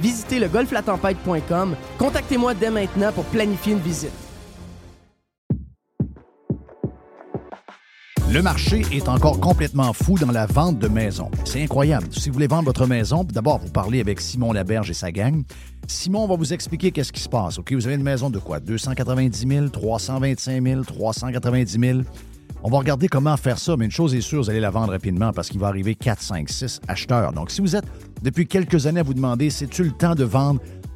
visitez le golflatempête.com. Contactez-moi dès maintenant pour planifier une visite. Le marché est encore complètement fou dans la vente de maisons. C'est incroyable. Si vous voulez vendre votre maison, d'abord, vous parlez avec Simon Laberge et sa gang. Simon va vous expliquer qu'est-ce qui se passe. OK, vous avez une maison de quoi? 290 000, 325 000, 390 000. On va regarder comment faire ça, mais une chose est sûre, vous allez la vendre rapidement parce qu'il va arriver 4, 5, 6 acheteurs. Donc, si vous êtes depuis quelques années à vous demander, c'est-tu le temps de vendre?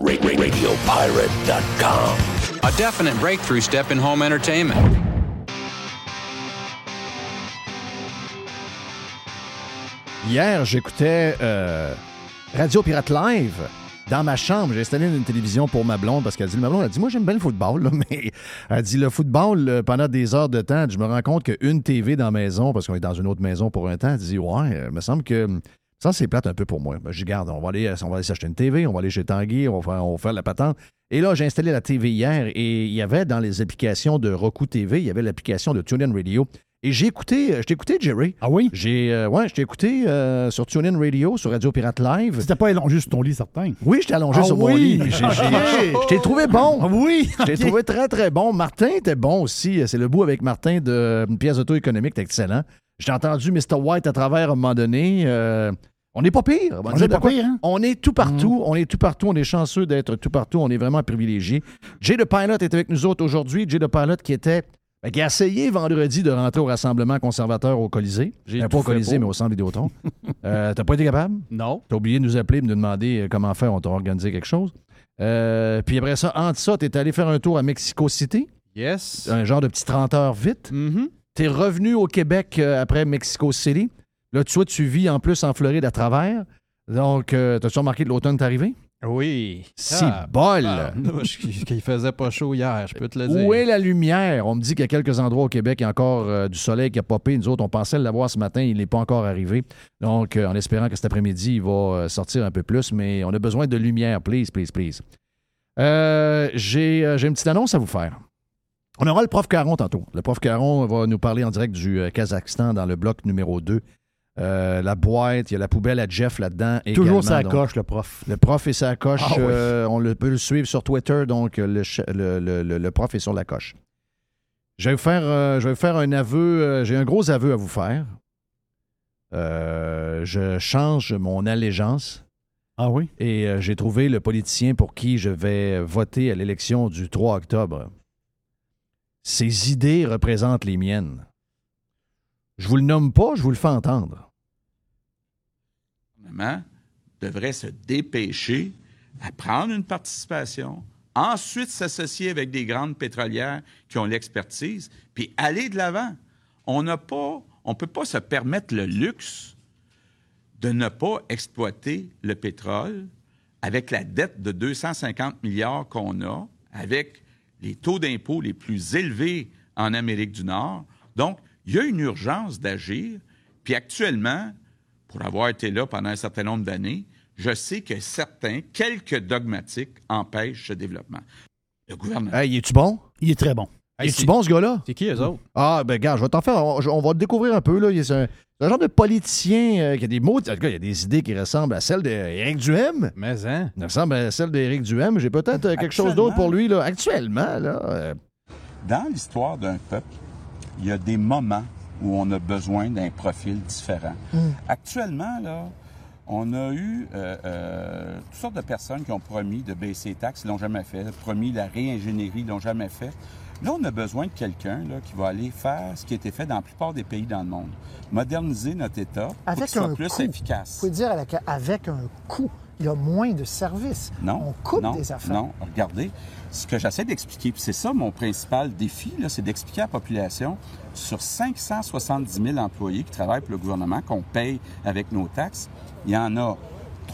RadioPirate.com. A definite breakthrough step in home entertainment. Hier, j'écoutais euh, Radio Pirate Live dans ma chambre. J'ai installé une télévision pour ma blonde parce qu'elle dit, ma blonde, elle dit, moi j'aime bien le football, là, mais elle dit, le football, euh, pendant des heures de temps, je me rends compte qu'une TV dans la maison, parce qu'on est dans une autre maison pour un temps, elle dit, ouais, il me semble que ça, c'est plate un peu pour moi. Ben, je dis, garde, on va aller, on va aller s'acheter une TV, on va aller chez Tanguy, on va faire, on va faire la patente. Et là, j'ai installé la TV hier et il y avait dans les applications de Roku TV, il y avait l'application de TuneIn Radio. Et j'ai écouté, euh, je t'ai écouté, Jerry. Ah oui? J'ai, euh, ouais, je t'ai écouté euh, sur TuneIn Radio, sur Radio Pirate Live. C'était pas allongé sur ton lit, certain. Oui, j'étais allongé Ah sur mon lit. J'ai- j'ai- Ok. Je t'ai trouvé bon. Ah oui? Je t'ai trouvé très, très bon. Martin était bon aussi. C'est le bout avec Martin de une pièce auto-économique, c'était excellent. J'ai entendu Mr. White à travers à un moment donné. Euh, on n'est pas pire. On est pas pire, hein? On est tout partout. On est tout partout. On est chanceux d'être tout partout. On est vraiment privilégiés. Jay the Pilot est avec nous autres aujourd'hui. Jay the Pilot qui était. ben, qui a essayé vendredi de rentrer au Rassemblement conservateur au Colisée. J'ai Euh, pas au Colisée, pour. mais au centre Vidéotron. euh, T'as pas été capable? Non. T'as oublié de nous appeler et de nous demander euh, comment faire. On t'a organisé quelque chose. Euh, puis après ça, entre ça, t'es allé faire un tour à Mexico City. Yes. Un genre de petit 30 heures vite. Mhm. T'es revenu au Québec euh, après Mexico City. Là, tu vois, tu vis en plus en Floride à travers. Donc, euh, t'as-tu remarqué que l'automne est arrivé? Oui. Si Ah, bol! qu'il qu'il faisait pas chaud hier, je peux te le dire. Où est la lumière? On me dit qu'il y a quelques endroits au Québec, il y a encore euh, du soleil qui a popé. Nous autres, on pensait l'avoir ce matin, il n'est pas encore arrivé. Donc, euh, en espérant que cet après-midi, il va sortir un peu plus, mais on a besoin de lumière, please, please, please. J'ai j'ai une petite annonce à vous faire. On aura le prof Caron tantôt. Le prof Caron va nous parler en direct du euh, Kazakhstan dans le bloc numéro 2. Euh, la boîte, il y a la poubelle à Jeff là-dedans. Toujours sa coche, le prof. le prof est sa coche. Ah oui. euh, on le, peut le suivre sur Twitter, donc le, prof est sur la coche. Je vais vous faire, euh, je vais vous faire un aveu. J'ai un gros aveu à vous faire. Je change mon allégeance Ah oui? et j'ai trouvé le politicien pour qui je vais voter à l'élection du 3 octobre. Ses idées représentent les miennes. Je vous le nomme pas, je vous le fais entendre. gouvernement devrait se dépêcher à prendre une participation, ensuite s'associer avec des grandes pétrolières qui ont l'expertise, puis aller de l'avant. On n'a pas, on peut pas se permettre le luxe de ne pas exploiter le pétrole avec la dette de 250 milliards qu'on a, avec les taux d'impôt les plus élevés en Amérique du Nord. Donc, il y a une urgence d'agir. Puis actuellement, pour avoir été là pendant un certain nombre d'années, je sais que certains, quelques dogmatiques, empêchent ce développement. Le gouvernement. Hey, es-tu bon? Il est très bon. Es-tu c'est- bon, ce gars-là? C'est qui eux autres? Ah, ben, gars, je vais t'en faire. On, on va le découvrir un peu. Là. Il est un, c'est un genre de politicien euh, qui a des mots. En tout cas, il y a des idées qui ressemblent à celles d'Éric Duhem. Mais hein? Il ressemble à celles d'Éric Duhem. J'ai peut-être euh, quelque chose d'autre pour lui. Là. Actuellement, là. euh, Dans l'histoire d'un peuple, il y a des moments où on a besoin d'un profil différent. Actuellement, là, on a eu euh, euh, toutes sortes de personnes qui ont promis de baisser les taxes, ils l'ont jamais fait, promis la réingénierie, ils l'ont jamais fait. Là, on a besoin de quelqu'un qui va aller faire ce qui a été fait dans la plupart des pays dans le monde. Moderniser notre État pour qu'il soit plus coût. efficace. Vous pouvez dire avec, un coût, il y a moins de services. Non. On coupe non, des affaires. Non, regardez, ce que j'essaie d'expliquer, puis c'est ça mon principal défi, c'est d'expliquer à la population sur 570 000 employés qui travaillent pour le gouvernement, qu'on paye avec nos taxes, il y en a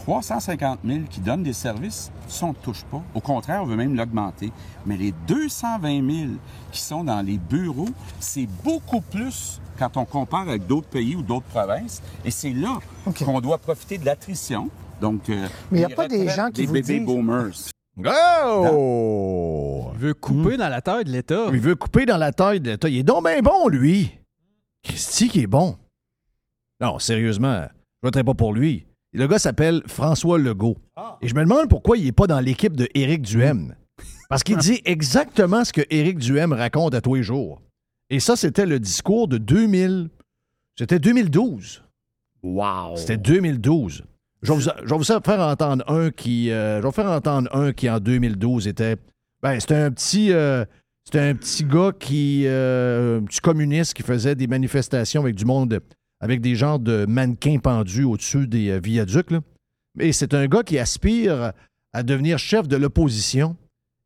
350 000 qui donnent des services, ça, on ne touche pas. Au contraire, on veut même l'augmenter. Mais les 220 000 qui sont dans les bureaux, c'est beaucoup plus quand on compare avec d'autres pays ou d'autres provinces. Et c'est là qu'on doit profiter de l'attrition. Donc, euh, Mais il y a pas des gens qui des vous baby disent- boomers. Oh! Il veut couper dans la taille de l'État. Il veut couper dans la taille de l'État. Il est donc bien bon, lui. Christy qui est bon. Non, sérieusement, je voterai pas pour lui. Le gars s'appelle François Legault. Et je me demande pourquoi il n'est pas dans l'équipe de Éric Duhem. Parce qu'il dit exactement ce que Éric Duhem raconte à tous les jours. Et ça, c'était le discours de 2000. C'était 2012. Wow. C'était 2012. Je vais, vous, je vais vous faire entendre un qui. euh, je vais vous faire entendre un qui en 2012 était. Ben, c'était un petit. euh, c'était un petit gars qui. euh, un petit communiste qui faisait des manifestations avec du monde. Avec des genres de mannequins pendus au-dessus des euh, viaducs. là. Mais c'est un gars qui aspire à devenir chef de l'opposition.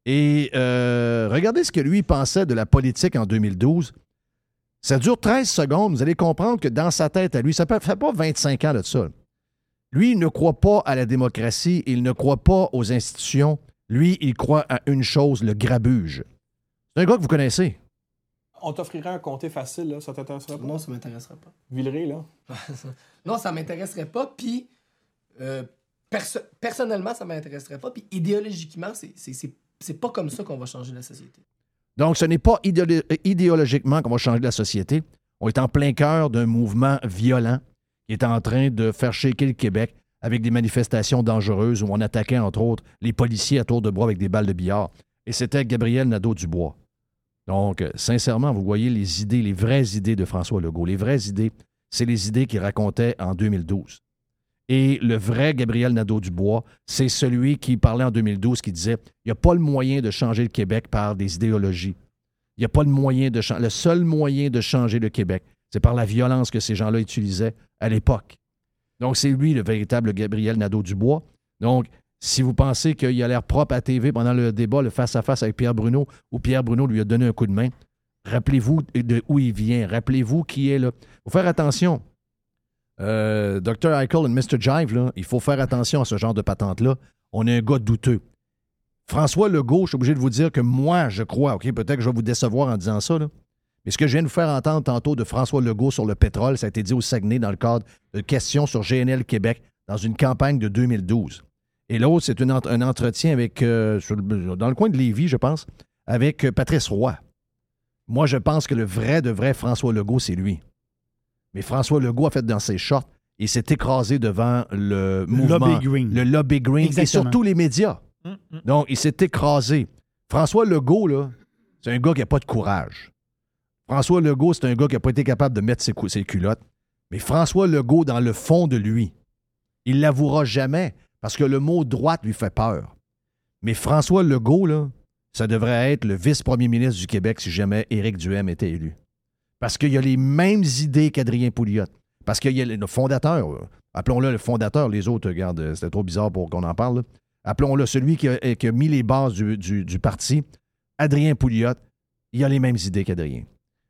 Et euh, regardez ce que lui pensait de la politique en 2012. Ça dure 13 secondes. Vous allez comprendre que dans sa tête à lui, ça ne fait pas 25 ans de ça. Lui, il ne croit pas à la démocratie, il ne croit pas aux institutions. Lui, il croit à une chose, le grabuge. C'est un gars que vous connaissez. On t'offrirait un comté facile, là. Ça t'intéresserait pas? Non, ça m'intéresserait pas. Villeray, là. non, ça m'intéresserait pas. Puis, euh, perso- personnellement, ça m'intéresserait pas. Puis, idéologiquement, c'est- c'est c'est- c'est pas comme ça qu'on va changer la société. Donc, ce n'est pas idéolo- idéologiquement qu'on va changer la société. On est en plein cœur d'un mouvement violent qui est en train de faire shaker le Québec avec des manifestations dangereuses où on attaquait, entre autres, les policiers à tour de bras avec des balles de billard. Et c'était Gabriel Nadeau-Dubois. Donc, euh, sincèrement, vous voyez les idées, les vraies idées de François Legault. Les vraies idées, c'est les idées qu'il racontait en 2012. Et le vrai Gabriel Nadeau-Dubois, c'est celui qui parlait en 2012, qui disait il n'y a pas le moyen de changer le Québec par des idéologies. Il n'y a pas le moyen de changer. Le seul moyen de changer le Québec, c'est par la violence que ces gens-là utilisaient à l'époque. Donc, c'est lui le véritable Gabriel Nadeau-Dubois. Donc, si vous pensez qu'il a l'air propre à TV pendant le débat, le face-à-face avec Pierre Bruno, où Pierre Bruno lui a donné un coup de main, rappelez-vous de où il vient. Rappelez-vous qui est là. Il faut faire attention. Euh, Dr. Eichel et Mr. Jive, il faut faire attention à ce genre de patente-là. On est un gars douteux. François Legault, je suis obligé de vous dire que moi, je crois, OK, peut-être que je vais vous décevoir en disant ça, là, mais ce que je viens de vous faire entendre tantôt de François Legault sur le pétrole, ça a été dit au Saguenay dans le cadre de questions sur GNL Québec dans une campagne de 2012. Et l'autre, c'est une un entretien avec, euh, sur le- dans le coin de Lévis, je pense, avec euh, Patrice Roy. Moi, je pense que le vrai de vrai François Legault, c'est lui. Mais François Legault a fait dans ses shorts et s'est écrasé devant le mouvement. Lobby Green. Le lobby green et surtout les médias. Donc, il s'est écrasé. François Legault, là, c'est un gars qui n'a pas de courage. François Legault, c'est un gars qui n'a pas été capable de mettre ses, ses culottes. Mais François Legault, dans le fond de lui, il l'avouera jamais parce que le mot droite lui fait peur. Mais François Legault, là, ça devrait être le vice-premier ministre du Québec si jamais Éric Duhem était élu. Parce qu'il a les mêmes idées qu'Adrien Pouliot. Parce qu'il y a le fondateur, euh, appelons-le le fondateur, les autres, regarde, euh, c'était trop bizarre pour qu'on en parle. Appelons-le celui qui a, qui a mis les bases du parti, Adrien Pouliot. Il a les mêmes idées qu'Adrien.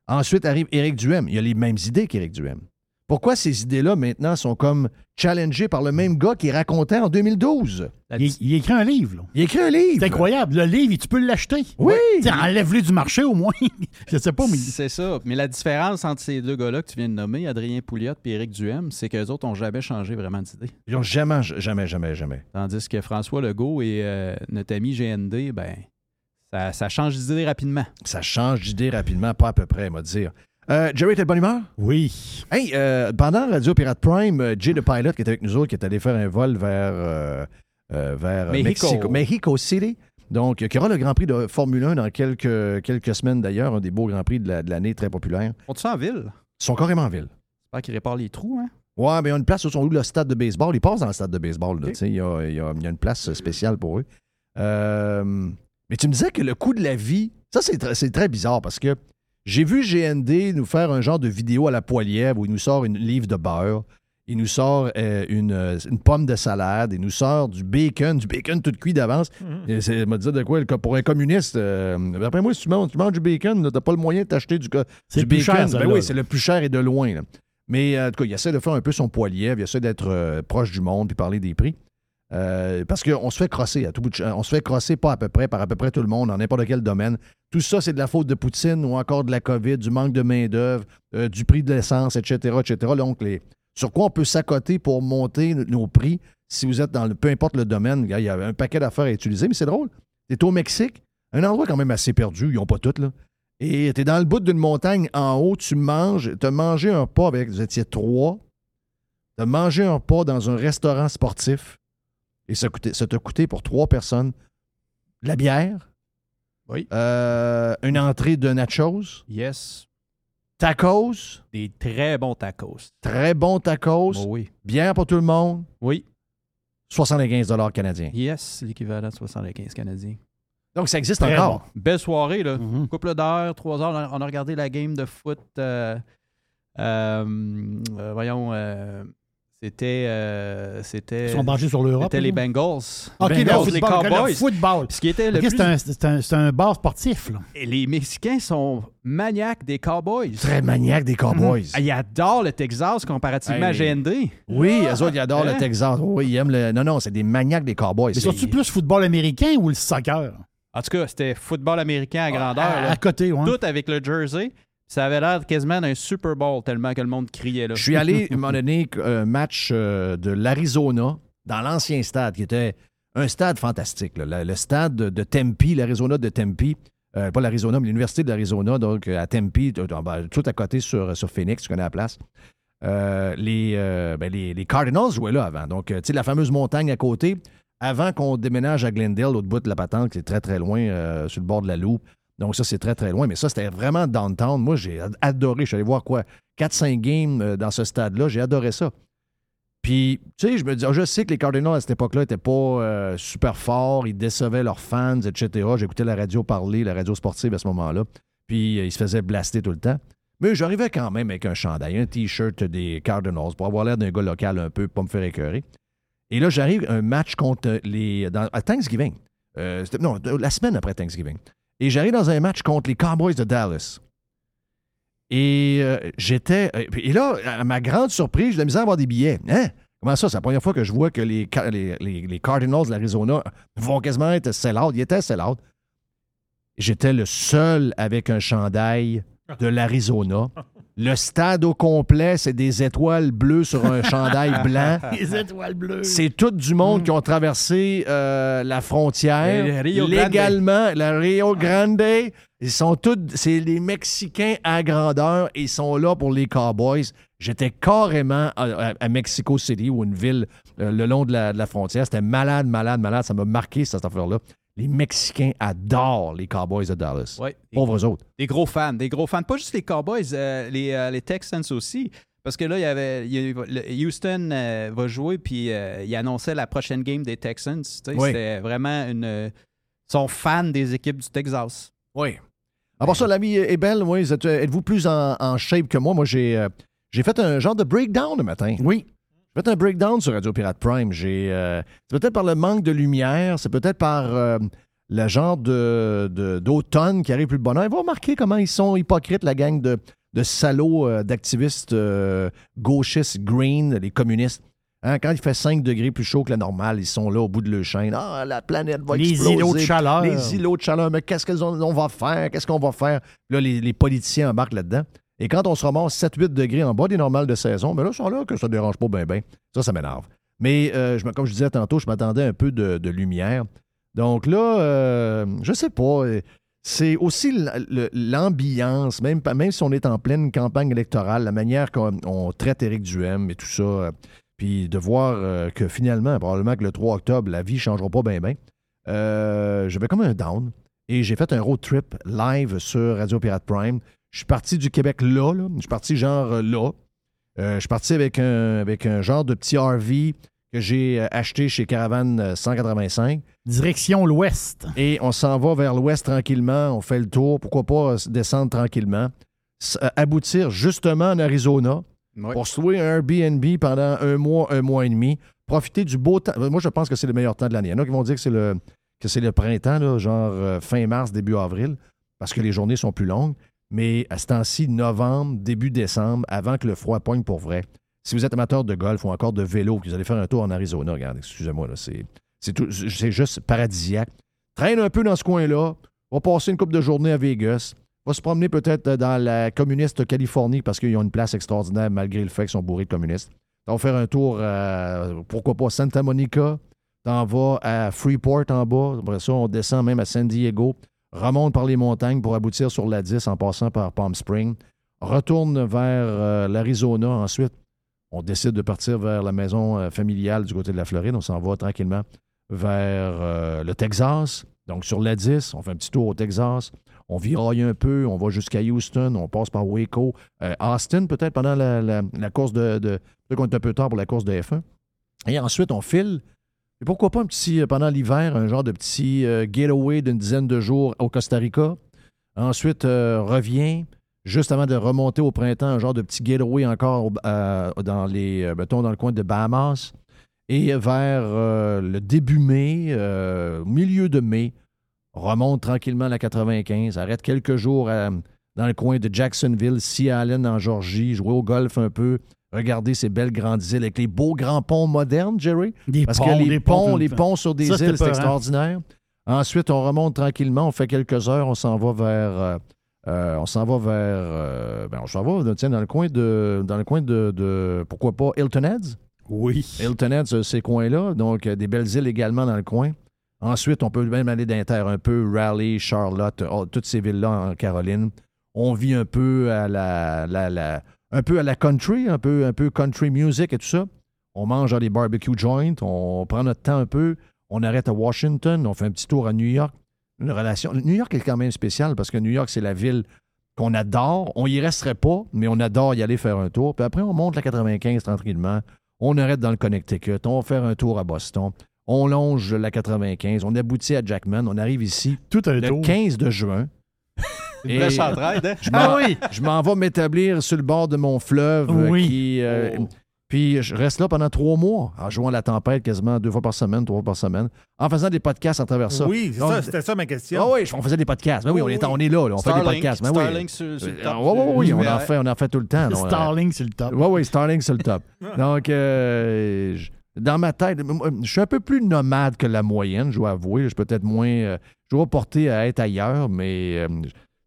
Ensuite arrive Éric Duhem. Il a les mêmes idées qu'Éric Duhem. Pourquoi ces idées-là, maintenant, sont comme challengées par le même gars qui racontait en 2012? Il, il écrit un livre. là. Il écrit un livre. C'est incroyable. Le livre, tu peux l'acheter. Oui. Enlève-le du marché au moins. Je sais pas, mais. C'est ça. Mais la différence entre ces deux gars-là que tu viens de nommer, Adrien Pouliot et Éric Duhem, c'est qu'eux autres n'ont jamais changé vraiment d'idée. Ils n'ont jamais, jamais, jamais, jamais. Tandis que François Legault et euh, notre ami GND, ben, ça, ça change d'idée rapidement. Ça change d'idée rapidement, pas à peu près, m'a dire. Euh, Jerry, t'es de bonne humeur? Oui. Hey, euh, pendant Radio Pirate Prime, Jay the Pilot, qui est avec nous autres, qui est allé faire un vol vers, euh, euh, vers Mexico. Mexico, Mexico City. Donc, qui aura le Grand Prix de Formule 1 dans quelques, quelques semaines d'ailleurs, un des beaux Grands Prix de la- de l'année très populaire. On tu en ville? Ils sont carrément en ville. J'espère qu'ils réparent les trous, hein? Ouais, mais il y a une place où sont où le stade de baseball? Ils passent dans le stade de baseball. sais, Il y, a, il y a- il y a une place spéciale pour eux. Euh, mais tu me disais que le coût de la vie, ça, c'est très bizarre parce que j'ai vu GND nous faire un genre de vidéo à la poilière où il nous sort une livre de beurre, il nous sort euh, une, euh, une pomme de salade, il nous sort du bacon, du bacon tout cuit d'avance. Et C'est me dire de quoi, le- pour un communiste, euh, après moi, si tu manges, tu manges du bacon, t'as pas le moyen de t'acheter du, du bacon. cher, Ben oui, c'est le plus cher et de loin. là. Mais en tout cas, il essaie de faire un peu son poilier, il essaie d'être euh, proche du monde puis parler des prix. Euh, parce qu'on se fait crosser à tout bout de. On se fait crosser pas à peu près par à peu près tout le monde, dans n'importe quel domaine. Tout ça, c'est de la faute de Poutine ou encore de la COVID, du manque de main-d'œuvre, euh, du prix de l'essence, etc., etc. Donc, sur quoi on peut s'accoter pour monter nos prix si vous êtes dans le, peu importe le domaine, il y a un paquet d'affaires à utiliser, mais c'est drôle. T'es au Mexique, un endroit quand même assez perdu, ils n'ont pas tout, là. Et t'es dans le bout d'une montagne en haut, tu manges, t'as mangé un pas avec, vous étiez trois, de manger un repas dans un restaurant sportif et ça, coûtait- ça t'a coûté pour trois personnes de la bière, Oui. euh, une entrée de nachos, Yes. tacos, Des très bons tacos. très bons tacos, Oh oui. bière pour tout le monde, Oui. 75 canadiens. Yes, l'équivalent de 75 Canadiens. Donc, ça existe Très encore. Belle soirée, là. Mhm. Couple d'heures, trois heures. On a, regardé la game de foot. euh, euh, voyons, c'était. euh, c'était. Ils sont branchés sur l'Europe. C'était les. Bengals. OK, Les le Bengals, les football. Cowboys. Le football. Ce qui était le plus- c'est un, bar sportif. Là. Et les Mexicains sont maniaques des Cowboys. Très maniaque des Cowboys. Ah, Ils adorent le Texas comparativement à. GND. Oui, eux autres, ils adorent Hein? le Texas. Oui, ils aiment le. Non, non, c'est des maniaques des Cowboys. Mais C'est- surtout plus football américain ou le soccer? En tout cas, c'était football américain à grandeur. À, là. à côté, ouais. Tout avec le jersey. Ça avait l'air quasiment d'un Super Bowl tellement que le monde criait. Là. Je suis allé, à un moment donné, un match euh, de l'Arizona dans l'ancien stade, qui était un stade fantastique. là. Le, stade de, Tempe, l'Arizona de Tempe. Euh, pas l'Arizona, mais l'Université de l'Arizona, donc euh, à Tempe, tout, à côté sur, sur Phoenix, tu connais la place. Euh, les, euh, ben, les, les Cardinals jouaient là avant. Donc, tu sais, la fameuse montagne à côté, avant qu'on déménage à Glendale, l'autre bout de la patente, qui est très, très loin, sur le bord de la loupe. Donc, ça, c'est très, très loin. Mais ça, c'était vraiment downtown. Moi, j'ai ad- adoré. Je suis allé voir quoi? 4-5 games euh, dans ce stade-là. J'ai adoré ça. Puis, tu sais, je me dis, ah, je sais que les Cardinals à cette époque-là n'étaient pas euh, super forts. Ils décevaient leurs fans, etc. J'écoutais la radio parler, la radio sportive à ce moment-là. Puis, euh, ils se faisaient blaster tout le temps. Mais j'arrivais quand même avec un chandail, un T-shirt des Cardinals pour avoir l'air d'un gars local un peu, pas me faire écœurer. Et là, j'arrive un match contre les. À Thanksgiving. Non, la semaine après Thanksgiving. Et j'arrive dans un match contre les Cowboys de Dallas. Et euh, j'étais. euh, Et là, à ma grande surprise, j'ai de à avoir des billets. Hein? Comment ça? C'est la première fois que je vois que les Cardinals de l'Arizona vont quasiment être sell-out. Ils étaient sell-out. J'étais le seul avec un chandail de l'Arizona. Le stade au complet, c'est des étoiles bleues sur un chandail blanc. Les étoiles bleues. C'est tout du monde qui ont traversé euh, la frontière Le Rio Grande. légalement. La Rio Grande. Ils sont tous, c'est les Mexicains à grandeur et ils sont là pour les Cowboys. J'étais carrément à, à- à Mexico City ou une ville euh, le long de la, de la frontière. C'était malade, malade, malade. Ça m'a marqué cette affaire-là. Les Mexicains adorent les Cowboys de Dallas. Ouais. Pauvres autres. Des gros fans, des gros fans. Pas juste les Cowboys, euh, les, euh, les Texans aussi. Parce que là, il y avait il y a- le- Houston euh, va jouer, puis euh, il annonçait la prochaine game des Texans. Oui. C'était vraiment une. Ils sont fans des équipes du Texas. Oui. À part ça, l'ami Ebel, oui, vous êtes- êtes-vous plus en, en shape que moi? Moi, j'ai euh, j'ai fait un genre de breakdown le matin. Oui. Fait un breakdown sur Radio Pirate Prime. J'ai, euh, c'est peut-être par le manque de lumière, c'est peut-être par euh, le genre de, d'automne qui arrive plus de bonheur. Vous remarquez comment ils sont hypocrites, la gang de, de salauds euh, d'activistes gauchistes, green, les communistes. Hein, quand il fait 5 degrés plus chaud que la normale, ils sont là au bout de leur chaîne. Ah, la planète va Les exploser. îlots de chaleur. Les îlots de chaleur. Mais qu'est-ce qu'on on va faire? Qu'est-ce qu'on va faire? Là, les, les politiciens embarquent là-dedans. Et quand on se ramasse 7-8 degrés en bas des normales de saison, mais là, ils sont là que ça ne dérange pas bien, bien. Ça, ça m'énerve. Mais euh, comme je disais tantôt, je m'attendais un peu de, lumière. Donc là, euh, je sais pas. euh, C'est aussi l'ambiance, même, même si on est en pleine campagne électorale, la manière qu'on on traite Éric Duhem et tout ça, euh, puis de voir que finalement, probablement que le 3 octobre, la vie ne changera pas bien, bien. J'avais comme un down et j'ai fait un road trip live sur Radio Pirate Prime. Je suis parti du Québec là, là. je suis parti genre euh, là. Euh, je suis parti avec un, avec un genre de petit RV que j'ai euh, acheté chez Caravane euh, 185. Direction l'ouest. Et on s'en va vers l'ouest tranquillement. On fait le tour. Pourquoi pas descendre tranquillement. Aboutir justement en Arizona pour se louer un Airbnb pendant un mois, un mois et demi. Profiter du beau temps. Moi, je pense que c'est le meilleur temps de l'année. Il y en a qui vont dire que c'est le, que c'est le printemps, là, genre fin mars, début avril, parce que les journées sont plus longues. Mais à ce temps-ci, novembre, début décembre, avant que le froid poigne pour vrai, si vous êtes amateur de golf ou encore de vélo, vous allez faire un tour en Arizona, regardez, excusez-moi, c'est, juste paradisiaque. Traîne un peu dans ce coin-là, va passer une couple de journées à Vegas, va se promener peut-être dans la communiste Californie parce qu'ils ont une place extraordinaire malgré le fait qu'ils sont bourrés de communistes. On va faire un tour à, pourquoi pas, Santa Monica, t'en vas à Freeport en bas, après ça, on descend même à San Diego, remonte par les montagnes pour aboutir sur la 10 en passant par Palm Springs, retourne vers euh, l'Arizona ensuite. on décide de partir vers la maison euh, familiale du côté de la Floride. On s'en va tranquillement vers euh, le Texas. Donc, sur la 10, on fait un petit tour au Texas. On viraille un peu, on va jusqu'à Houston, on passe par Waco, Austin peut-être pendant la, course de... de qu'on est un peu tard pour la course de F1. Et ensuite, on file. Et pourquoi pas un petit, euh, pendant l'hiver, un genre de petit euh, getaway d'une dizaine de jours au Costa Rica? Ensuite, euh, revient, juste avant de remonter au printemps, un genre de petit getaway encore dans les, mettons, dans le coin de Bahamas. Et vers le début mai, milieu de mai, remonte tranquillement la 95, arrête quelques jours à- dans le coin de Jacksonville, Sea Island en Georgie, jouer au golf un peu, regarder ces belles grandes îles avec les beaux grands ponts modernes, Jerry. Des Parce ponts, que les des ponts, ponts, les tout- ponts sur des Ça, îles, c'est extraordinaire. Ensuite, on remonte tranquillement, on fait quelques heures, on s'en va vers. euh, euh, on s'en va vers. euh, ben, on s'en va tiens, dans le coin de. Dans le coin de, de- pourquoi pas Hilton Heads? Oui. Hilton Heads, ces coins-là. Donc, des belles îles également dans le coin. Ensuite, on peut même aller d'inter un peu, Raleigh, Charlotte, oh, toutes ces villes-là en Caroline. On vit un peu à la, la- la- un peu à la country, un peu, un peu country music et tout ça. On mange dans des barbecue joints, on prend notre temps un peu, on arrête à Washington, on fait un petit tour à New York. Une relation. New York est quand même spécial parce que New York, c'est la ville qu'on adore. On y resterait pas, mais on adore y aller faire un tour. Puis après, on monte la 95 tranquillement. On arrête dans le Connecticut. On va faire un tour à Boston. On longe la 95. On aboutit à Jackman. On arrive ici Tout le tour. 15 de juin. Une Et entraide, hein? je m'en- Ah oui. je m'en vais m'établir sur le bord de mon fleuve. euh, Oui. qui, euh, Oh. Puis je reste là pendant trois mois, en jouant à la tempête quasiment deux fois par semaine, trois fois par semaine, en faisant des podcasts à travers ça. Oui, c'est Donc, ça, c'était ça ma question. Ah oui, on faisait des podcasts. Ben oui, on, est, on est là, là, on fait des Starlink, podcasts. Ben oui. Starlink sur, sur le Euh, top. ouais, ouais, oui, on en fait, on en fait tout le temps. euh, Starling, c'est le top. oui, oui, Starlink sur le top. Donc, euh, je- dans ma tête, je suis un peu plus nomade que la moyenne, je dois avouer. Je suis peut-être moins. euh, je dois porter à être ailleurs, mais euh,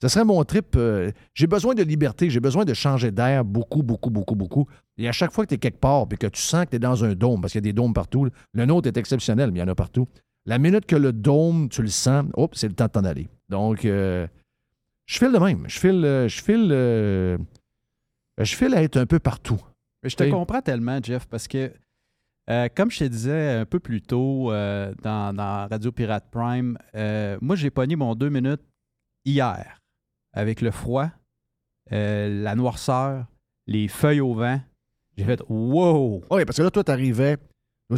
ce serait mon trip. euh, j'ai besoin de liberté, j'ai besoin de changer d'air beaucoup, beaucoup, beaucoup, beaucoup. Et à chaque fois que tu es quelque part et que tu sens que tu es dans un dôme, parce qu'il y a des dômes partout, le nôtre est exceptionnel, mais il y en a partout. La minute que le dôme, tu le sens, hop, c'est le temps de t'en aller. Donc, je file de même. Je file, je file, je file à être un peu partout. Je te comprends tellement, Jeff, parce que, euh, comme je te disais un peu plus tôt euh, dans, Radio Pirate Prime, euh, moi, j'ai pogné mon deux minutes hier avec le froid, la noirceur, les feuilles au vent. J'ai fait wow! Oui, parce que là, toi, t'arrivais,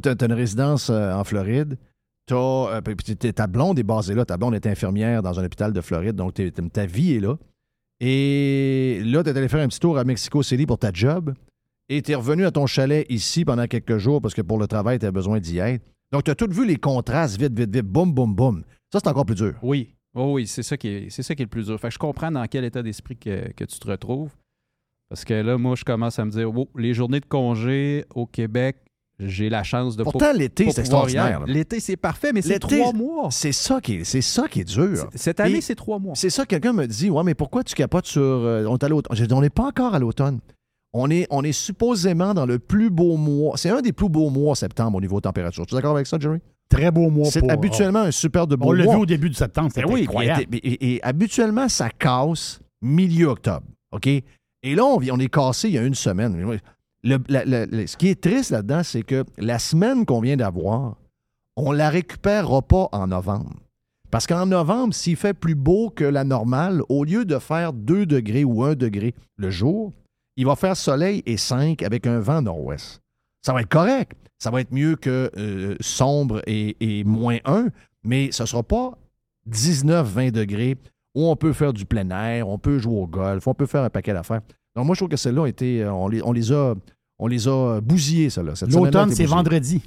tu as, une résidence en Floride. T'es- ta blonde est basée là. Ta blonde est infirmière dans un hôpital de Floride, donc ta vie est là. Et là, tu es allé faire un petit tour à Mexico City pour ta job. Et tu es revenu à ton chalet ici pendant quelques jours parce que pour le travail, tu as besoin d'y être. Donc, tu as tout vu les contrastes, vite, vite, vite, boum, boum, boum. Ça, c'est encore plus dur. Oui, oh oui, c'est ça, qui est, c'est ça qui est le plus dur. Fait que je comprends dans quel état d'esprit que, que tu te retrouves. Parce que là, moi, je commence à me dire, oh, les journées de congé au Québec, j'ai la chance de Pourtant, l'été, c'est extraordinaire. L'été, c'est parfait, mais c'est trois mois. C'est ça, qui est, c'est ça qui est dur. Cette année, c'est trois mois. C'est ça, quelqu'un me dit Ouais, mais pourquoi tu capotes sur. euh, on est à On n'est pas encore à l'automne. On est, on est supposément dans le plus beau mois. C'est un des plus beaux mois, septembre, au niveau température. Tu es d'accord avec ça, Jerry? Très beau mois C'est habituellement un super de beau On l'a mois. vu au début de septembre, c'était Ben oui, incroyable. Et, et- et habituellement, ça casse milieu octobre. OK? Et là, on, on est cassé il y a une semaine. Le- la- la- la- ce qui est triste là-dedans, c'est que la semaine qu'on vient d'avoir, on la récupérera pas en novembre. Parce qu'en novembre, s'il fait plus beau que la normale, au lieu de faire 2 degrés ou 1 degré le jour, il va faire soleil et 5 avec un vent nord-ouest. Ça va être correct. Ça va être mieux que euh, sombre et, et moins 1, mais ce ne sera pas 19-20 degrés où on peut faire du plein air, on peut jouer au golf, on peut faire un paquet d'affaires. Donc moi, je trouve que celle-là, a été, euh, on, les, on les a, on les a. Cette semaine-là a L'automne, c'est vendredi.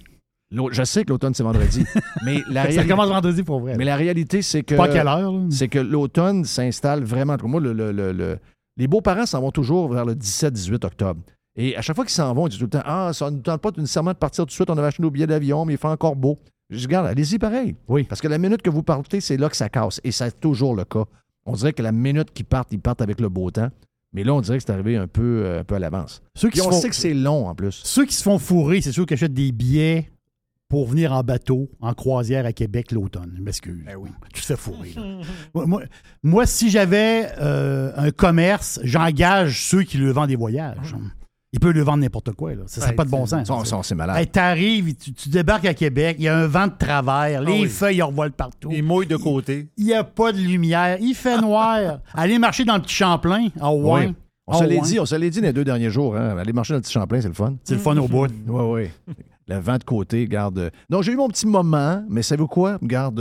Je sais que l'automne, c'est vendredi. mais, la Ça réalité, commence vendredi pour vrai. mais la réalité, c'est que. Pas quelle heure, là? C'est que l'automne s'installe vraiment. Moi, le- le- le- le- les beaux-parents s'en vont toujours vers le 17-18 octobre. Et à chaque fois qu'ils s'en vont, ils disent tout le temps Ah, ça ne nous tente pas nécessairement de partir tout de suite, on avait acheté nos billets d'avion, mais il fait encore beau. Je dis, regarde, allez-y pareil. Oui. Parce que la minute que vous partez, c'est là que ça casse. Et c'est toujours le cas. On dirait que la minute qu'ils partent, ils partent avec le beau temps. Mais là, on dirait que c'est arrivé un peu, euh, un peu à l'avance. Ceux qui Puis se on font- sait que c'est long en plus. Ceux qui se font fourrer, c'est ceux qui achètent des billets pour venir en bateau, en croisière à Québec l'automne. Je m'excuse. Tu te fais fourrer. moi, moi- si j'avais euh, un commerce, j'engage ceux qui le vendent des voyages. il peut le vendre n'importe quoi. Là. Ça n'a Ouais, pas de bon sens. ça, c'est malade. Hey, T'arrives, tu, tu débarques à Québec, il y a un vent de travers, les Ah oui. feuilles revolent partout. Les mouilles de côté. Il n'y a pas de lumière, il fait noir. Allez marcher dans le petit Champlain. Ah ouais. Oui. On se l'est dit, on se l'est dit les deux derniers jours. Hein. Aller marcher dans le petit Champlain, c'est le fun. C'est le fun au bout. Oui, oui. Le vent de côté, garde. Non, j'ai eu mon petit moment, mais savez-vous quoi? Garde.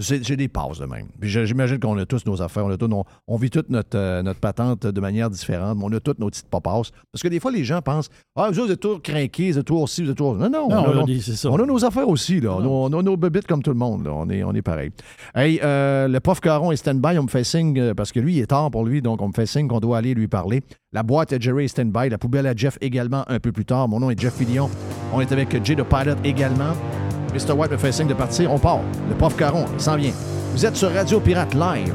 J'ai des pauses de même. J'imagine qu'on a tous nos affaires, on, a tous nos- on vit toute notre, euh, notre patente de manière différente, mais on a toutes nos petites papasses. Parce que des fois, les gens pensent Ah, vous autres, êtes toujours craqués, vous êtes toujours ci, vous êtes toujours. Non, non, Non, on, a, on on- ça. on a nos affaires aussi. Là. On, a, on a nos bébites comme tout le monde. là. On, est, on est pareil. Hey, euh, le prof Caron est stand-by. On me fait signe, euh, parce que lui, il est tard pour lui, donc on me fait signe qu'on doit aller lui parler. La boîte à Jerry est stand-by. La poubelle à Jeff également un peu plus tard. Mon nom est Jeff Fillion. On est avec Jay de Pilot également. Mr. White me fait signe de partir. On part. Le prof Caron, il s'en vient. Vous êtes sur Radio Pirate Live.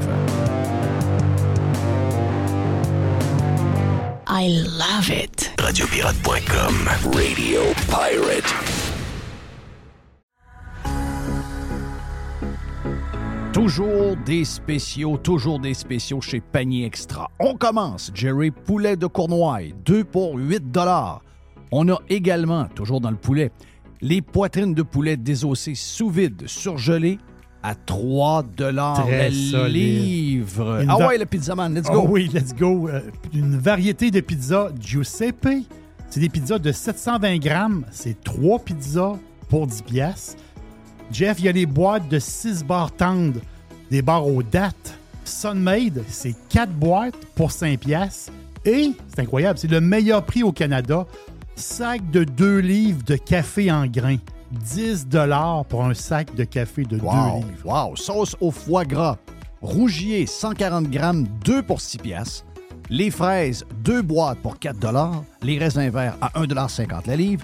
I love it. Radiopirate.com. Radio Pirate. Toujours des spéciaux, toujours des spéciaux chez Panier Extra. On commence. Jerry Poulet de Cournoye, 2 pour 8 dollars. On a également, toujours dans le poulet, les poitrines de poulet désossées sous vide, surgelées à 3 dollars le livre. Une Ah va- ouais, le pizzaman, let's Oh go. oui, let's go. Euh, une variété de pizzas Giuseppe. C'est des pizzas de 720 grammes. C'est trois pizzas pour 10 piastres. Jeff, il y a les boîtes de 6 barres tendres, des barres aux dates. Sunmade, c'est 4 boîtes pour 5 piastres. Et, c'est incroyable, c'est le meilleur prix au Canada. Sac de 2 livres de café en grains. 10 pour un sac de café de 2 Wow, livres. wow. Sauce au foie gras. Rougier, 140 grammes, 2 pour 6 piastres. Les fraises, 2 boîtes pour 4 Les raisins verts à 1,50 la livre.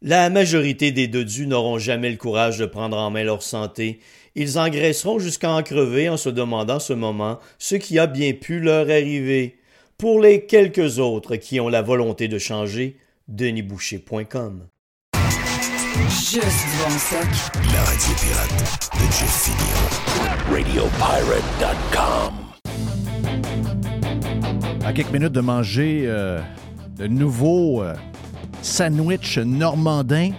La majorité des dodus n'auront jamais le courage de prendre en main leur santé. Ils engraisseront jusqu'à en crever en se demandant ce moment ce qui a bien pu leur arriver. Pour les quelques autres qui ont la volonté de changer, denisboucher.com. Juste bon stock. La radio pirate de Jeff. RadioPirate.com. À quelques minutes de manger euh, le nouveau euh, sandwich normandin.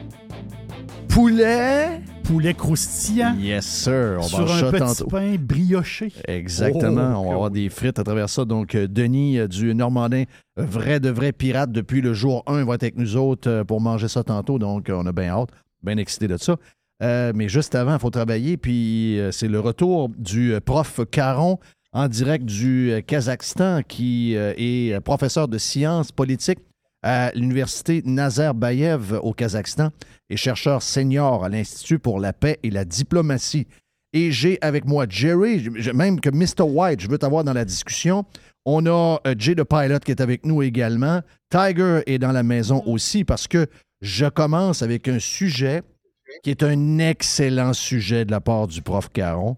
Poulet. Poulet croustillant. Yes, sir. On sur mange un ça petit tantôt. pain brioché. Exactement. Oh, on va avoir des frites à travers ça. Donc, euh, Denis euh, du Normandin, euh, vrai de vrai pirate depuis le jour 1, va être avec nous autres pour manger ça tantôt. Donc, on a bien hâte, bien excité de ça. Euh, mais juste avant, il faut travailler. Puis, c'est le retour du prof Caron en direct du Kazakhstan, qui est professeur de sciences politiques à l'université Nazarbayev au Kazakhstan et chercheur senior à l'Institut pour la paix et la diplomatie. Et j'ai avec moi Jerry, je- même que Mr. White, je veux t'avoir dans la discussion. On a euh, Jay the Pilot qui est avec nous également. Tiger est dans la maison aussi parce que je commence avec un sujet qui est un excellent sujet de la part du prof Caron.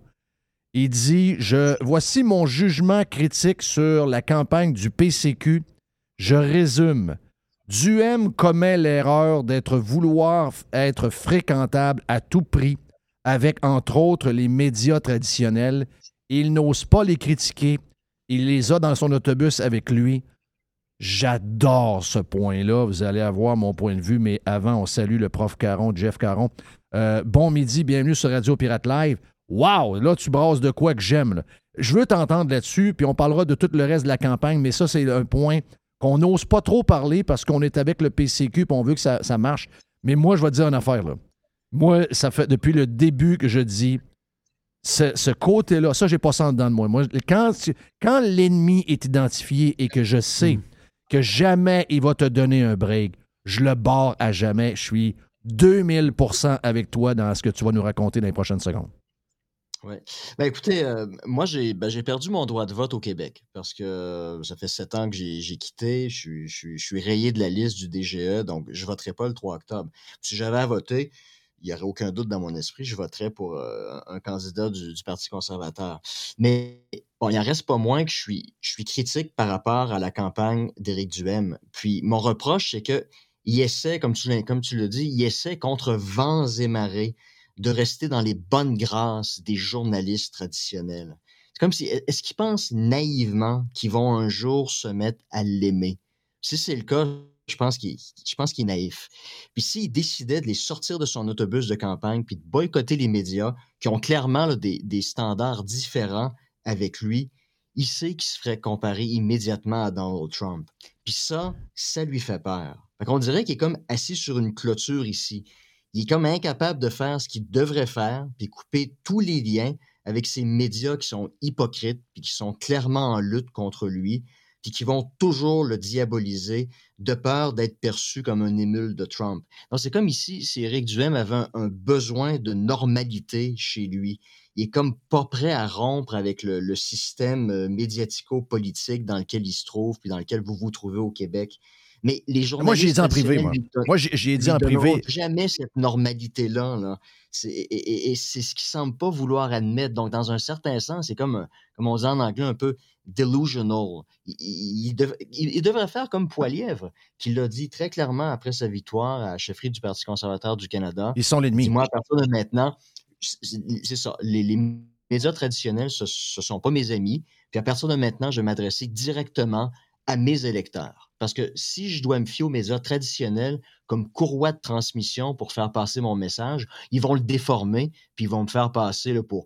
Il dit je, Voici mon jugement critique sur la campagne du PCQ. Je résume. Duhem commet l'erreur d'être vouloir être fréquentable à tout prix avec, entre autres, les médias traditionnels. Il n'ose pas les critiquer. Il les a dans son autobus avec lui. J'adore ce point-là. Vous allez avoir mon point de vue, mais avant, on salue le prof Caron, Jeff Caron. Euh, bon midi, bienvenue sur Radio Pirate Live. Wow, là, tu brasses de quoi que j'aime. Je veux t'entendre là-dessus, puis on parlera de tout le reste de la campagne, mais ça, c'est un point qu'on n'ose pas trop parler parce qu'on est avec le PCQ et on veut que ça, ça marche. Mais moi, je vais te dire une affaire. Là. Moi, ça fait depuis le début que je dis ce, ce côté-là, ça, j'ai pas ça en dedans de moi. moi quand l'ennemi est identifié et que je sais que jamais il va te donner un break, je le barre à jamais. Je suis 2000% avec toi dans ce que tu vas nous raconter dans les prochaines secondes. Oui. Ben écoutez, euh, moi j'ai ben, j'ai perdu mon droit de vote au Québec parce que ça fait sept ans que j'ai quitté. Je suis, je, suis, rayé de la liste du DGE, donc je voterai pas le 3 octobre. Si j'avais à voter, il n'y aurait aucun doute dans mon esprit, je voterais pour euh, un candidat du, Parti conservateur. Mais bon, il en reste pas moins que je suis, je suis critique par rapport à la campagne d'Éric Duhem. Puis mon reproche, c'est que il essaie, comme tu, comme tu le dis, il essaie contre vents et marées de rester dans les bonnes grâces des journalistes traditionnels. C'est comme si, est-ce qu'ils pensent naïvement qu'ils vont un jour se mettre à l'aimer? Si c'est le cas, je pense qu'il est naïf. Puis s'il décidait de les sortir de son autobus de campagne puis de boycotter les médias qui ont clairement des, standards différents avec lui, il sait qu'il se ferait comparer immédiatement à Donald Trump. Puis ça, ça lui fait peur. Fait qu'on dirait qu'il est comme assis sur une clôture ici. Il est comme incapable de faire ce qu'il devrait faire, puis couper tous les liens avec ces médias qui sont hypocrites, puis qui sont clairement en lutte contre lui, puis qui vont toujours le diaboliser de peur d'être perçu comme un émule de Trump. Donc c'est comme ici, si Éric Duhem avait un, un besoin de normalité chez lui. Il est comme pas prêt à rompre avec le, le système euh, médiatico-politique dans lequel il se trouve, puis dans lequel vous vous trouvez au Québec. Mais les journalistes Moi, j'ai dit en privé, moi. lui Moi, j'ai- dit en privé. jamais cette normalité-là. Là. Et, et- et c'est ce qu'il semble pas vouloir admettre. Donc, dans un certain sens, c'est comme, comme on dit en anglais, un peu delusional. Il, il- il dev- il- il devrait faire comme Poilièvre, qui l'a dit très clairement après sa victoire à la chefferie du Parti conservateur du Canada. Ils sont l'ennemi. Dis-moi, à partir de maintenant, c'est c'est ça. Les, les médias traditionnels, ce ne sont pas mes amis. Puis à partir de maintenant, je vais m'adresser directement à mes électeurs. Parce que si je dois me fier aux médias traditionnels comme courroie de transmission pour faire passer mon message, ils vont le déformer, puis ils vont me faire passer pour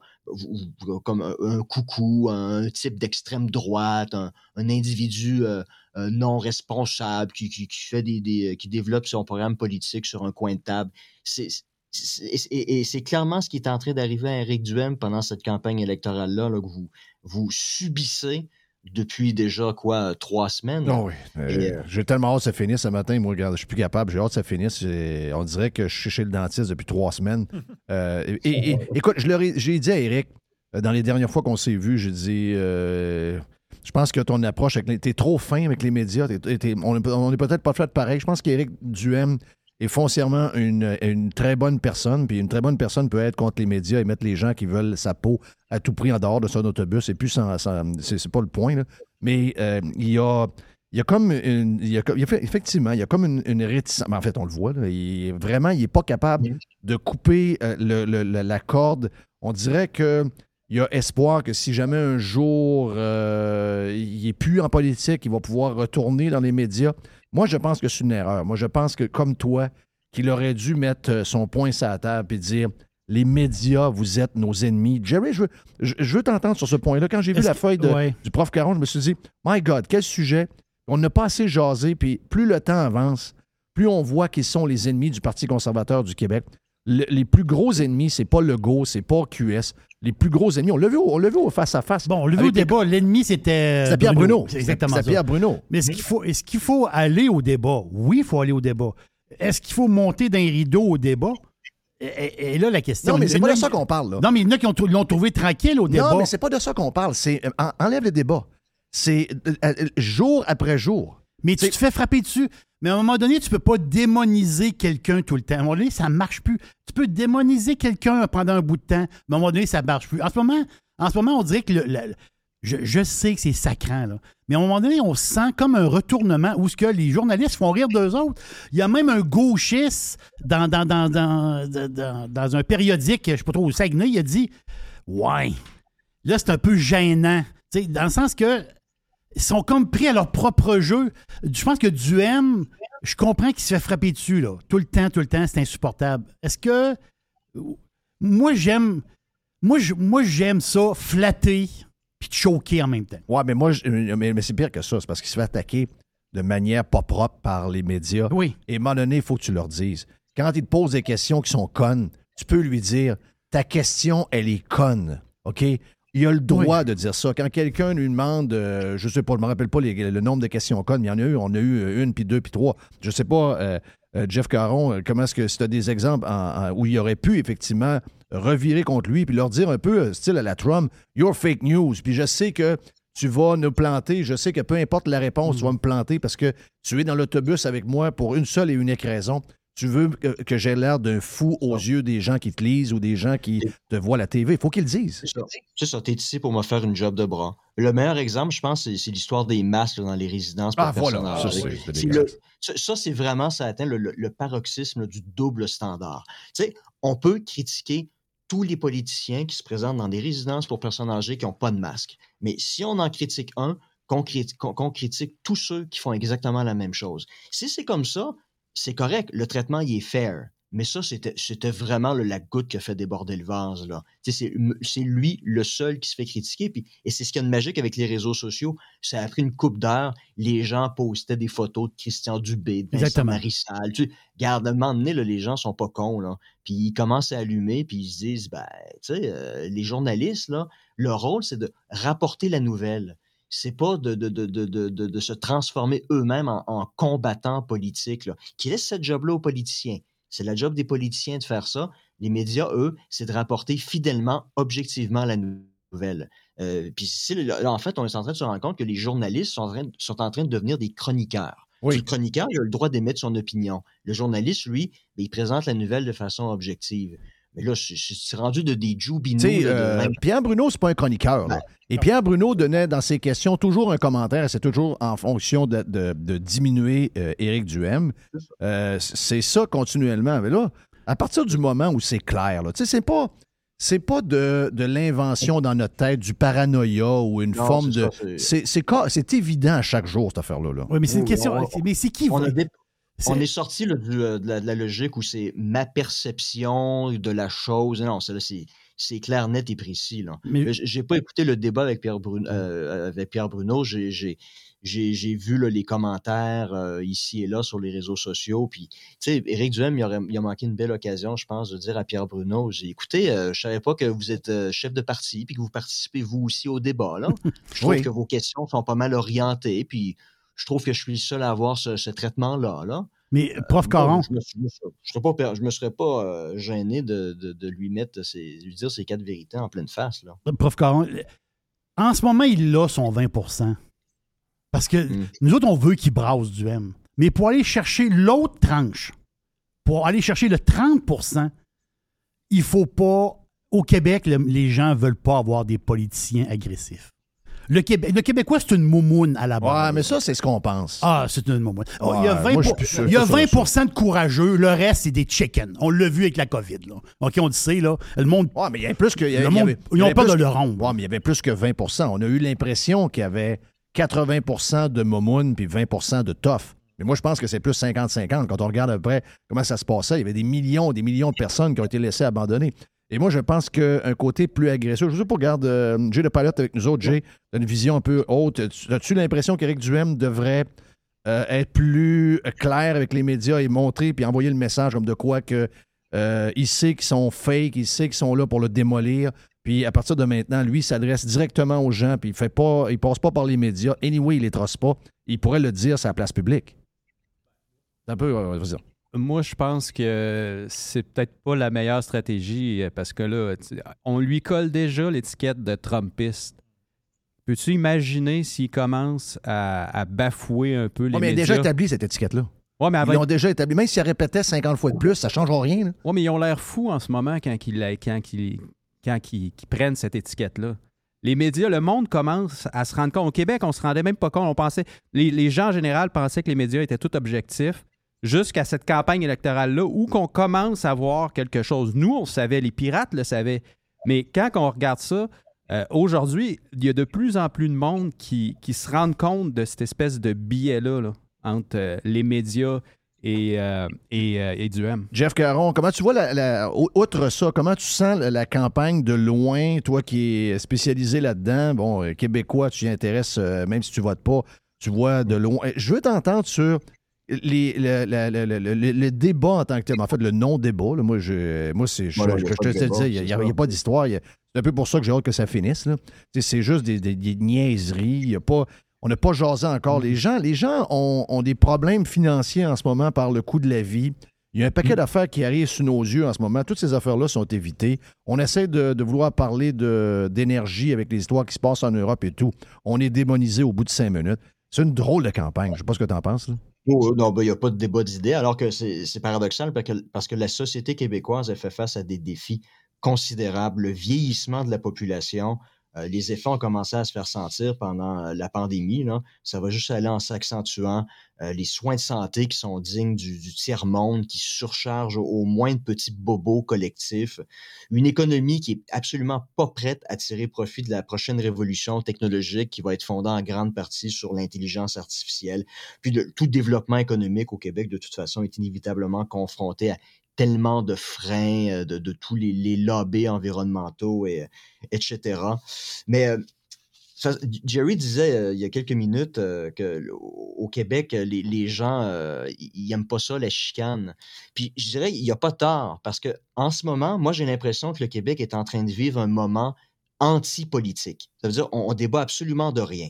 comme un, coucou, un type d'extrême droite, un, individu euh, euh, non responsable qui, fait des, qui développe son programme politique sur un coin de table. C'est et, c'est clairement ce qui est en train d'arriver à Éric Duhem pendant cette campagne électorale-là, là, que vous subissez depuis déjà, quoi, trois semaines. Ah oui. Euh, euh, J'ai tellement hâte que ça finisse ce matin. Moi, regarde, je suis plus capable. J'ai hâte que ça finisse. On dirait que je suis chez le dentiste depuis trois semaines. Euh, et, et- écoute, je leur ai- j'ai dit à Eric, dans les dernières fois qu'on s'est vus, j'ai dit euh, je pense que ton approche avec les. T'es trop fin avec les médias. On est, on est peut-être pas fait pareil. Je pense qu'Éric Duhem est foncièrement une, une très bonne personne. Puis une très bonne personne peut être contre les médias et mettre les gens qui veulent sa peau à tout prix en dehors de son autobus. Et puis, sans, sans- c'est pas le point. là. Mais euh, il y a. il y a comme une. il y a effectivement, il y a comme une, une réticence. En fait, on le voit. là, il est- vraiment, il n'est pas capable de couper euh, le- la corde. On dirait que. Il y a espoir que si jamais un jour euh, il n'est plus en politique, il va pouvoir retourner dans les médias. Moi, je pense que c'est une erreur. Moi, je pense que, comme toi, qu'il aurait dû mettre euh, son poing sur la table et dire les médias, vous êtes nos ennemis. Jerry, je veux, je, je veux t'entendre sur ce point-là. Quand j'ai vu la que- feuille de- ouais. du prof Caron, je me suis dit, My God, quel sujet. On n'a pas assez jasé, puis plus le temps avance, plus on voit qu'ils sont les ennemis du Parti conservateur du Québec. Le- les plus gros ennemis, c'est pas Legault, c'est pas QS. Les plus gros ennemis, on l'a vu, au- on l'a vu au face-à-face. Bon, on l'a vu au débat, l'ennemi, c'était. C'était Pierre Bruno. C'est exactement C'était ça. Pierre Bruno. Mais est-ce qu'il faut, est-ce qu'il faut aller au débat? Oui, il faut aller au débat. Est-ce qu'il faut monter d'un rideau au débat? Et, et- et là, la question. Non, mais c'est pas de ça qu'on parle, là. Non, mais il y en a qui l'ont trouvé tranquille au débat. Non, mais c'est pas de ça qu'on parle. C'est euh, en- enlève le débat. C'est euh, euh, jour après jour. Mais tu te fais frapper dessus. Mais à un moment donné, tu peux pas démoniser quelqu'un tout le temps. À un moment donné, ça marche plus. Tu peux démoniser quelqu'un pendant un bout de temps, mais à un moment donné, ça marche plus. En ce moment, en ce moment on dirait que le- le- je, je sais que c'est sacrant, là. mais à un moment donné, on sent comme un retournement où ce que les journalistes font rire d'eux autres. Il y a même un gauchiste dans, dans, dans, dans, dans- un périodique, je sais pas trop, au Saguenay, il a dit Ouais, là, c'est un peu gênant. Dans le sens que ils sont comme pris à leur propre jeu. Je pense que Duhem, je comprends qu'il se fait frapper dessus, là. Tout le temps, tout le temps, c'est insupportable. Est-ce que. Moi, j'aime. Moi, j'aime ça, flatter puis te choquer en même temps. Ouais, mais moi, je- mais, mais c'est pire que ça. C'est parce qu'il se fait attaquer de manière pas propre par les médias. Oui. Et à un moment donné, il faut que tu leur dises. Quand il te pose des questions qui sont connes, tu peux lui dire ta question, elle est conne. OK? Il a le droit de dire ça. Quand quelqu'un lui demande, euh, je sais pas, je me rappelle pas les- le nombre de questions connes, mais il y en a eu. On a eu euh, une, puis deux, puis trois. Je sais pas, euh, euh, Jeff Caron, comment est-ce que si tu as des exemples en- en- où il aurait pu effectivement revirer contre lui, puis leur dire un peu, style à la Trump, you're fake news. Puis je sais que tu vas nous planter. Je sais que peu importe la réponse, tu vas me planter parce que tu es dans l'autobus avec moi pour une seule et unique raison. Tu veux que, que j'ai l'air d'un fou aux yeux des gens qui te lisent ou des gens qui te voient à la TV. Il faut qu'ils le disent. C'est ça. Ça, t'es ici pour me faire une job de bras. Le meilleur exemple, je pense, c'est l'histoire des masques dans les résidences pour Ah, voilà. personnes Ça, âgées. c'est- le- Ça, ça, c'est vraiment, ça atteint le, le- le paroxysme du double standard. Tu sais, on peut critiquer tous les politiciens qui se présentent dans des résidences pour personnes âgées qui n'ont pas de masque. Mais si on en critique un, qu'on critique, qu'on- qu'on critique tous ceux qui font exactement la même chose. Si c'est comme ça, c'est correct, le traitement, il est fair. Mais ça, c'était vraiment la goutte qui a fait déborder le vase. C'est lui le seul qui se fait critiquer. Puis, et c'est ce qu'il y a de magique avec les réseaux sociaux. Ça a pris une coupe d'heure. Les gens postaient des photos de Christian Dubé, de Vincent. Marissal. Tu Garde, à un moment donné, là, les gens sont pas cons. Là. Puis ils commencent à allumer, puis ils se disent, ben, tu sais, euh, les journalistes, là, leur rôle, c'est de rapporter la nouvelle. C'est pas de, de, de, de, se transformer eux-mêmes en, en combattants politiques. Là. Qui laisse cette job-là aux politiciens? C'est la job des politiciens de faire ça. Les médias, eux, c'est de rapporter fidèlement, objectivement la nouvelle. Euh, puis en fait, on est en train de se rendre compte que les journalistes sont en train, sont en train de devenir des chroniqueurs. Oui. Le chroniqueur, il a le droit d'émettre son opinion. Le journaliste, lui, ben, il présente la nouvelle de façon objective. Mais là, c'est- c'est c'est rendu de des de euh, même- Pierre Bruno, c'est pas un chroniqueur. là. Et Pierre Bruno donnait dans ses questions toujours un commentaire. C'est toujours en fonction de, de- de diminuer euh, Éric Duhem. Euh, c'est ça continuellement. Mais là, à partir du moment où c'est clair, là, tu sais, c'est pas. C'est pas de, de l'invention dans notre tête, du paranoïa ou une Non, forme de. c'est- évident à chaque jour, cette affaire-là. là. Oui, mais c'est une question. on- mais c'est qui on, a on est sorti euh, de, la, de la logique où c'est ma perception de la chose. Non, c'est, clair, net et précis. Là. Mais- J'ai pas écouté le débat avec Pierre Bruno. euh, avec Pierre Bruno. J'ai, j'ai, j'ai, j'ai vu là, les commentaires euh, ici et là sur les réseaux sociaux. Puis, tu sais, Éric Duhem, il, aurait, il a manqué une belle occasion, je pense, de dire à Pierre Bruno j'ai écoutez, euh, je savais pas que vous êtes euh, chef de parti puis que vous participez vous aussi au débat. Là. Je trouve Oui. que vos questions sont pas mal orientées. Puis, je trouve que je suis le seul à avoir ce, ce traitement-là. Là. Mais, prof Caron, Bon, je je me serais- pas, per- je me serais pas euh, gêné de, de- de lui mettre ses, lui dire ses quatre vérités en pleine face. Là. prof Caron, en ce moment, il a son 20% Parce que Mm. nous autres, on veut qu'il brasse du M. Mais pour aller chercher l'autre tranche, pour aller chercher le 30% il faut pas. Au Québec, le- les gens veulent pas avoir des politiciens agressifs. Le, Québec, le Québécois, c'est une moumoune à la base. Ouais, mais ça, c'est ce qu'on pense. Ah, c'est une moumoune. Oh, Ouais, il y a 20, moi, pour- sûr il y a que ça, 20 de courageux, le reste, c'est des chickens. On l'a vu avec la COVID. Là. OK, on le sait, là. Le monde. Ouais, mais il y avait plus que. il y Le monde- il y ils ont peur de que- le rendre. Ouais, mais il y avait plus que 20 On a eu l'impression qu'il y avait 80% de Momoun puis 20% de Tough. Mais moi, je pense que c'est plus 50-50. Quand on regarde à peu près comment ça se passait, il y avait des millions des millions de personnes qui ont été laissées abandonner. Et moi, je pense qu'un côté plus agressif. Je sais pas, regarde, euh, Jay de Palette avec nous autres. Jay, tu une vision un peu haute. As-tu l'impression qu'Éric Duhem devrait euh, être plus clair avec les médias et montrer puis envoyer le message comme de quoi que euh, il sait qu'ils sont fake, il sait qu'ils sont là pour le démolir. Puis à partir de maintenant, lui il s'adresse directement aux gens, puis il fait pas, il passe pas par les médias. Anyway, il les trosse pas. Il pourrait le dire sur la place publique. Un peu, euh. Moi, je pense que c'est peut-être pas la meilleure stratégie euh, parce que là, on lui colle déjà l'étiquette de Trumpiste. Peux-tu imaginer s'il commence à, à bafouer un peu les Ouais, mais il a déjà établi cette étiquette-là. Ouais, mais Ils avant- l'ont déjà établi. Même s'il répétait 50 fois de plus, ça ne changera rien. Ouais, mais ils ont l'air fous en ce moment quand ils, ils- quand ils- prennent cette étiquette-là. Les médias, le monde commence à se rendre compte. Au Québec, on se rendait même pas compte. On pensait, les, les gens en général pensaient que les médias étaient tout objectifs jusqu'à cette campagne électorale-là où qu'on commence à voir quelque chose. Nous, on savait, les pirates le savaient. Mais quand on regarde ça, euh, aujourd'hui, il y a de plus en plus de monde qui, se rendent compte de cette espèce de biais-là là, entre euh, les médias et, euh, et, du M. Jeff Caron, comment tu vois, la, outre ça, comment tu sens la, campagne de loin, toi qui es spécialisé là-dedans, bon, québécois, tu y intéresses, même si tu votes pas, tu vois de loin. Je veux t'entendre sur les, le, le- le- le- le- le débat en tant que tel. En fait, le non-débat, moi, je, moi c'est, je, Voilà, je- je te le disais, il n'y a, pas d'histoire. C'est un peu pour ça que j'ai hâte que ça finisse. C'est juste des, des- des niaiseries. y a pas, on n'a pas jasé encore. Les gens, les gens ont, ont des problèmes financiers en ce moment par le coût de la vie. Il y a un paquet d'affaires qui arrivent sous nos yeux en ce moment. Toutes ces affaires-là sont évitées. On essaie de, de vouloir parler de- d'énergie avec les histoires qui se passent en Europe et tout. On est démonisé au bout de cinq minutes. C'est une drôle de campagne. Je sais pas ce que tu en penses. là. Non, ben, il n'y a pas de débat d'idées, alors que c'est paradoxal parce que, parce que la société québécoise a fait face à des défis considérables. Le vieillissement de la population, euh, les effets ont commencé à se faire sentir pendant euh, la pandémie. Là. Ça va juste aller en s'accentuant. Euh, les soins de santé qui sont dignes du, tiers-monde, qui surchargent au moins de petits bobos collectifs. Une économie qui est absolument pas prête à tirer profit de la prochaine révolution technologique qui va être fondée en grande partie sur l'intelligence artificielle. Puis tout développement économique au Québec, de toute façon, est inévitablement confronté à tellement de freins euh, de, tous les, les lobbies environnementaux, et, etc. Mais euh, Jerry disait euh, il y a quelques minutes euh, que l- au au Québec, les, gens, ils ils aiment pas ça, la chicane. Puis je dirais, il n'y a pas tort, parce que en ce moment, moi, j'ai l'impression que le Québec est en train de vivre un moment anti-politique. Ça veut dire, on, on débat absolument de rien.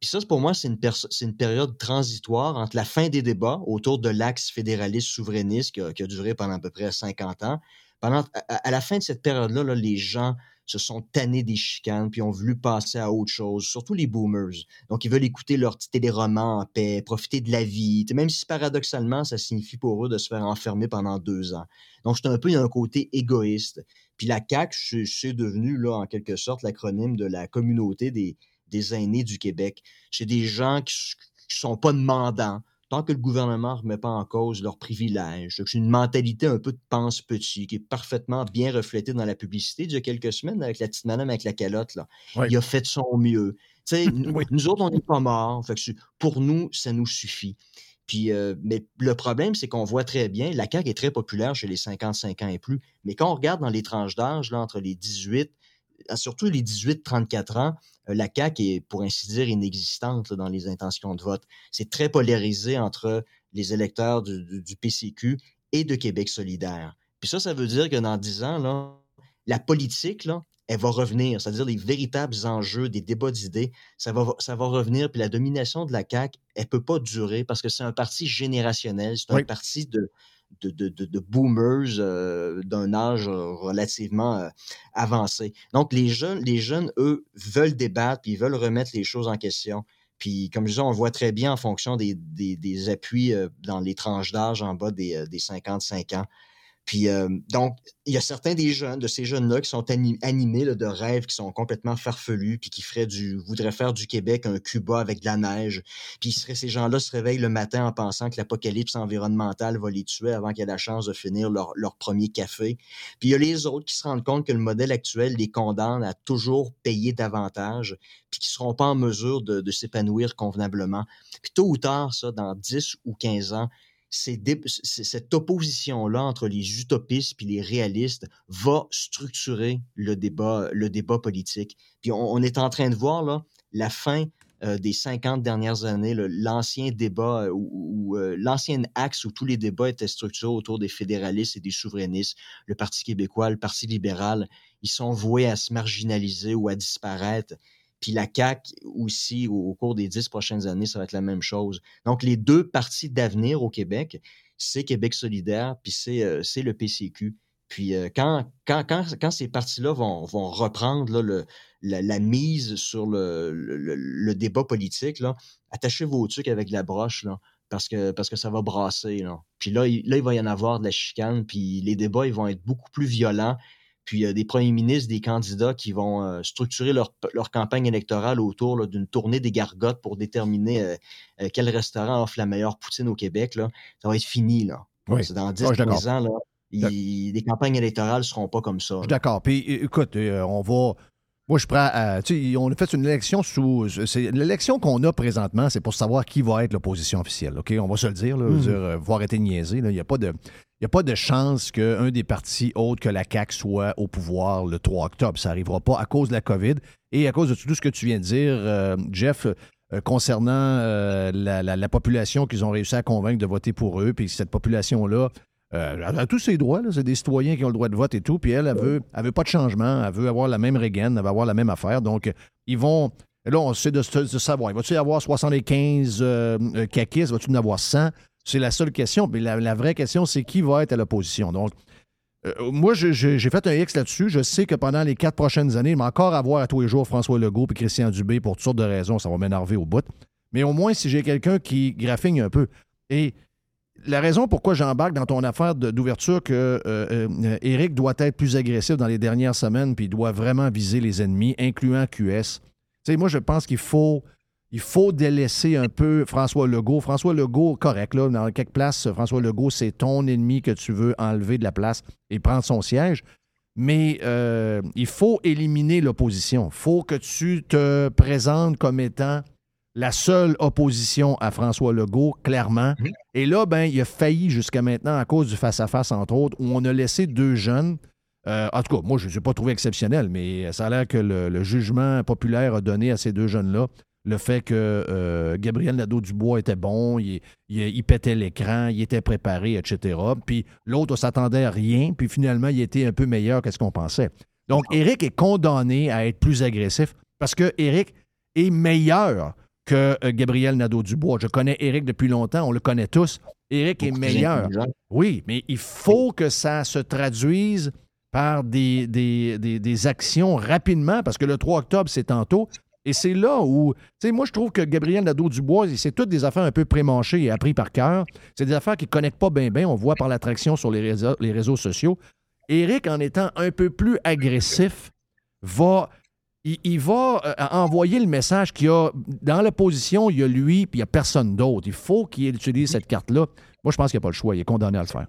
Puis ça, pour moi, c'est une, une période transitoire entre la fin des débats autour de l'axe fédéraliste souverainiste qui a, duré pendant à peu près 50 ans. Pendant, à, la fin de cette période-là, là, les gens se sont tannés des chicanes puis ont voulu passer à autre chose, surtout les boomers. Donc, ils veulent écouter leur petit téléroman en paix, profiter de la vie, même si paradoxalement, ça signifie pour eux de se faire enfermer pendant deux ans. Donc, c'est un peu, un côté égoïste. Puis la CAQ, c'est c'est devenu, là, en quelque sorte, l'acronyme de la communauté des, des aînés du Québec. C'est des gens qui ne sont pas demandants tant que le gouvernement ne remet pas en cause leurs privilèges. C'est une mentalité un peu de pense-petit qui est parfaitement bien reflétée dans la publicité d'il y a quelques semaines avec la petite madame avec la calotte. Là. Oui. Il a fait de son mieux. Nous, autres, on n'est pas morts. Fait que c'est- pour nous, ça nous suffit. Puis, euh, mais le problème, c'est qu'on voit très bien, la CAQ est très populaire chez les 55 ans et plus, mais quand on regarde dans les tranches d'âge, entre les 18, euh, surtout les 18-34 ans, euh, la CAQ est, pour ainsi dire, inexistante là, dans les intentions de vote. C'est très polarisé entre les électeurs du, du- du PCQ et de Québec solidaire. Puis ça, ça veut dire que dans 10 ans, là, la politique, là, elle va revenir, c'est-à-dire les véritables enjeux, des débats d'idées, ça va, ça va revenir. Puis la domination de la CAQ, elle peut pas durer parce que c'est un parti générationnel, c'est un parti de, de, de, de- boomers euh, d'un âge euh, relativement euh, avancé. Donc, les jeunes, les jeunes, eux, veulent débattre, puis ils veulent remettre les choses en question. Puis, comme je disais, on voit très bien en fonction des, des, des appuis dans les tranches d'âge en bas des, des 55 ans. Puis euh, donc, il y a certains des jeunes, de ces jeunes-là, qui sont animés de rêves qui sont complètement farfelus, puis qui feraient du, voudraient faire du Québec un Cuba avec de la neige. Puis ces gens-là se réveillent le matin en pensant que l'apocalypse environnementale va les tuer avant qu'ils aient la chance de finir leur, premier café. Puis il y a les autres qui se rendent compte que le modèle actuel les condamne à toujours payer davantage, puis qui ne seront pas en mesure de, de s'épanouir convenablement. Puis tôt ou tard, ça, dans 10 ou 15 ans, cette opposition-là entre les utopistes et les réalistes va structurer le débat, le débat politique. Puis on, est en train de voir là, la fin euh, des 50 dernières années, l'ancien débat euh, ou, euh, l'ancien axe où tous les débats étaient structurés autour des fédéralistes et des souverainistes, le Parti québécois, le Parti libéral, ils sont voués à se marginaliser ou à disparaître. Puis la CAQ aussi, au, cours des dix prochaines années, ça va être la même chose. Donc, les deux partis d'avenir au Québec, c'est Québec solidaire, puis c'est euh, le PCQ. Puis euh, quand, quand, quand, ces partis-là vont, vont reprendre le, la, mise sur le, le, débat politique, là, attachez vos trucs avec la broche, là, parce, que, parce que ça va brasser. Là. Puis là il, là, il va y en avoir de la chicane, puis les débats ils vont être beaucoup plus violents puis euh, des premiers ministres, des candidats qui vont euh, structurer leur, leur, campagne électorale autour d'une tournée des gargotes pour déterminer euh, quel restaurant offre la meilleure poutine au Québec. Là. Ça va être fini. Là. Oui. Dans 10 15 ans, là, les campagnes électorales ne seront pas comme ça. D'accord. Puis écoute, on va. Moi, je prends. tu on a fait une élection sous. L'élection qu'on a présentement, c'est pour savoir qui va être l'opposition officielle. OK? On va se le dire. Là, mmh. voir arrêter de niaiser. Il n'y a pas de. Il n'y a pas de chance qu'un des partis autres que la CAQ soit au pouvoir le 3 octobre. Ça n'arrivera pas à cause de la COVID et à cause de tout ce que tu viens de dire, euh, Jeff, euh, concernant euh, la, population qu'ils ont réussi à convaincre de voter pour eux. Puis cette population-là a tous ses droits. C'est des citoyens qui ont le droit de vote et tout. Puis elle, elle veut, veut pas de changement. Elle veut avoir la même régaine. Elle veut avoir la même affaire. Donc, ils vont. Là, on essaie de, savoir. Va-tu y avoir 75 caquistes? Va-tu en avoir 100? C'est la seule question. Mais la, vraie question, c'est qui va être à l'opposition. Donc, euh, moi, j'ai fait un X là-dessus. Je sais que pendant les quatre prochaines années, il va encore avoir à tous les jours François Legault et Christian Dubé pour toutes sortes de raisons. Ça va m'énerver au bout. Mais au moins, si j'ai quelqu'un qui graffigne un peu. Et la raison pourquoi j'embarque dans ton affaire d'ouverture que euh, euh, Éric doit être plus agressif dans les dernières semaines, puis doit vraiment viser les ennemis, incluant QS. Tu sais, moi, je pense qu'il faut il faut délaisser un peu François Legault. François Legault, correct, là, dans quelques places, François Legault, c'est ton ennemi que tu veux enlever de la place et prendre son siège. Mais euh, il faut éliminer l'opposition. Il faut que tu te présentes comme étant la seule opposition à François Legault, clairement. Et là, ben, il a failli jusqu'à maintenant à cause du face-à-face, entre autres, où on a laissé deux jeunes. Euh, en tout cas, moi, je ne les ai pas trouvés exceptionnels, mais ça a l'air que le, jugement populaire a donné à ces deux jeunes-là le fait que euh, Gabriel Nadeau-Dubois était bon, il, pétait l'écran, il était préparé, etc. Puis l'autre s'attendait à rien, puis finalement, il était un peu meilleur que ce qu'on pensait. Donc, Eric est condamné à être plus agressif parce que Eric est meilleur que euh, Gabriel Nadeau-Dubois. Je connais Eric depuis longtemps, on le connaît tous. Eric est meilleur. Oui, mais il faut que ça se traduise par des, des, des, actions rapidement, parce que le 3 octobre, c'est tantôt. Et c'est là où, tu sais, moi, je trouve que Gabriel Nadeau-Dubois, c'est toutes des affaires un peu prémanchées et apprises par cœur. C'est des affaires qui ne connectent pas bien, bien. On voit par l'attraction sur les réseaux, les réseaux sociaux. Éric, en étant un peu plus agressif, va. Il, va euh, envoyer le message qu'il y a dans l'opposition, il y a lui, puis il n'y a personne d'autre. Il faut qu'il utilise cette carte-là. Moi, je pense qu'il n'y a pas le choix. Il est condamné à le faire.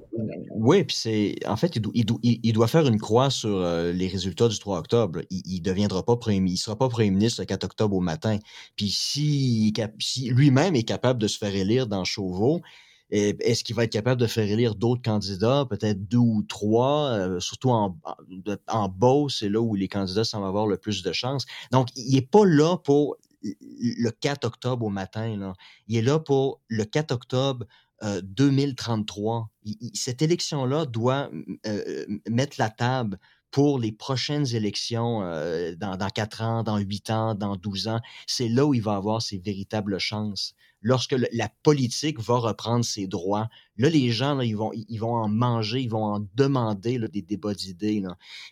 Oui, puis c'est. En fait, il, doit faire une croix sur euh, les résultats du 3 octobre. Il ne deviendra pas premier Il sera pas premier ministre le 4 octobre au matin. Puis si, lui-même est capable de se faire élire dans Chauveau, est-ce qu'il va être capable de faire élire d'autres candidats, peut-être deux ou trois, euh, surtout en, en c'est là où les candidats semblent avoir le plus de chances. Donc, il n'est pas là pour le 4 octobre au matin. Il est là pour le 4 octobre 2033. Euh, cette élection-là doit euh, mettre la table pour les prochaines élections dans, dans 4 ans, dans 8 ans, dans 12 ans. C'est là où il va avoir ses véritables chances. Lorsque la politique va reprendre ses droits, là, les gens, ils, vont, en manger, ils vont en demander des débats d'idées.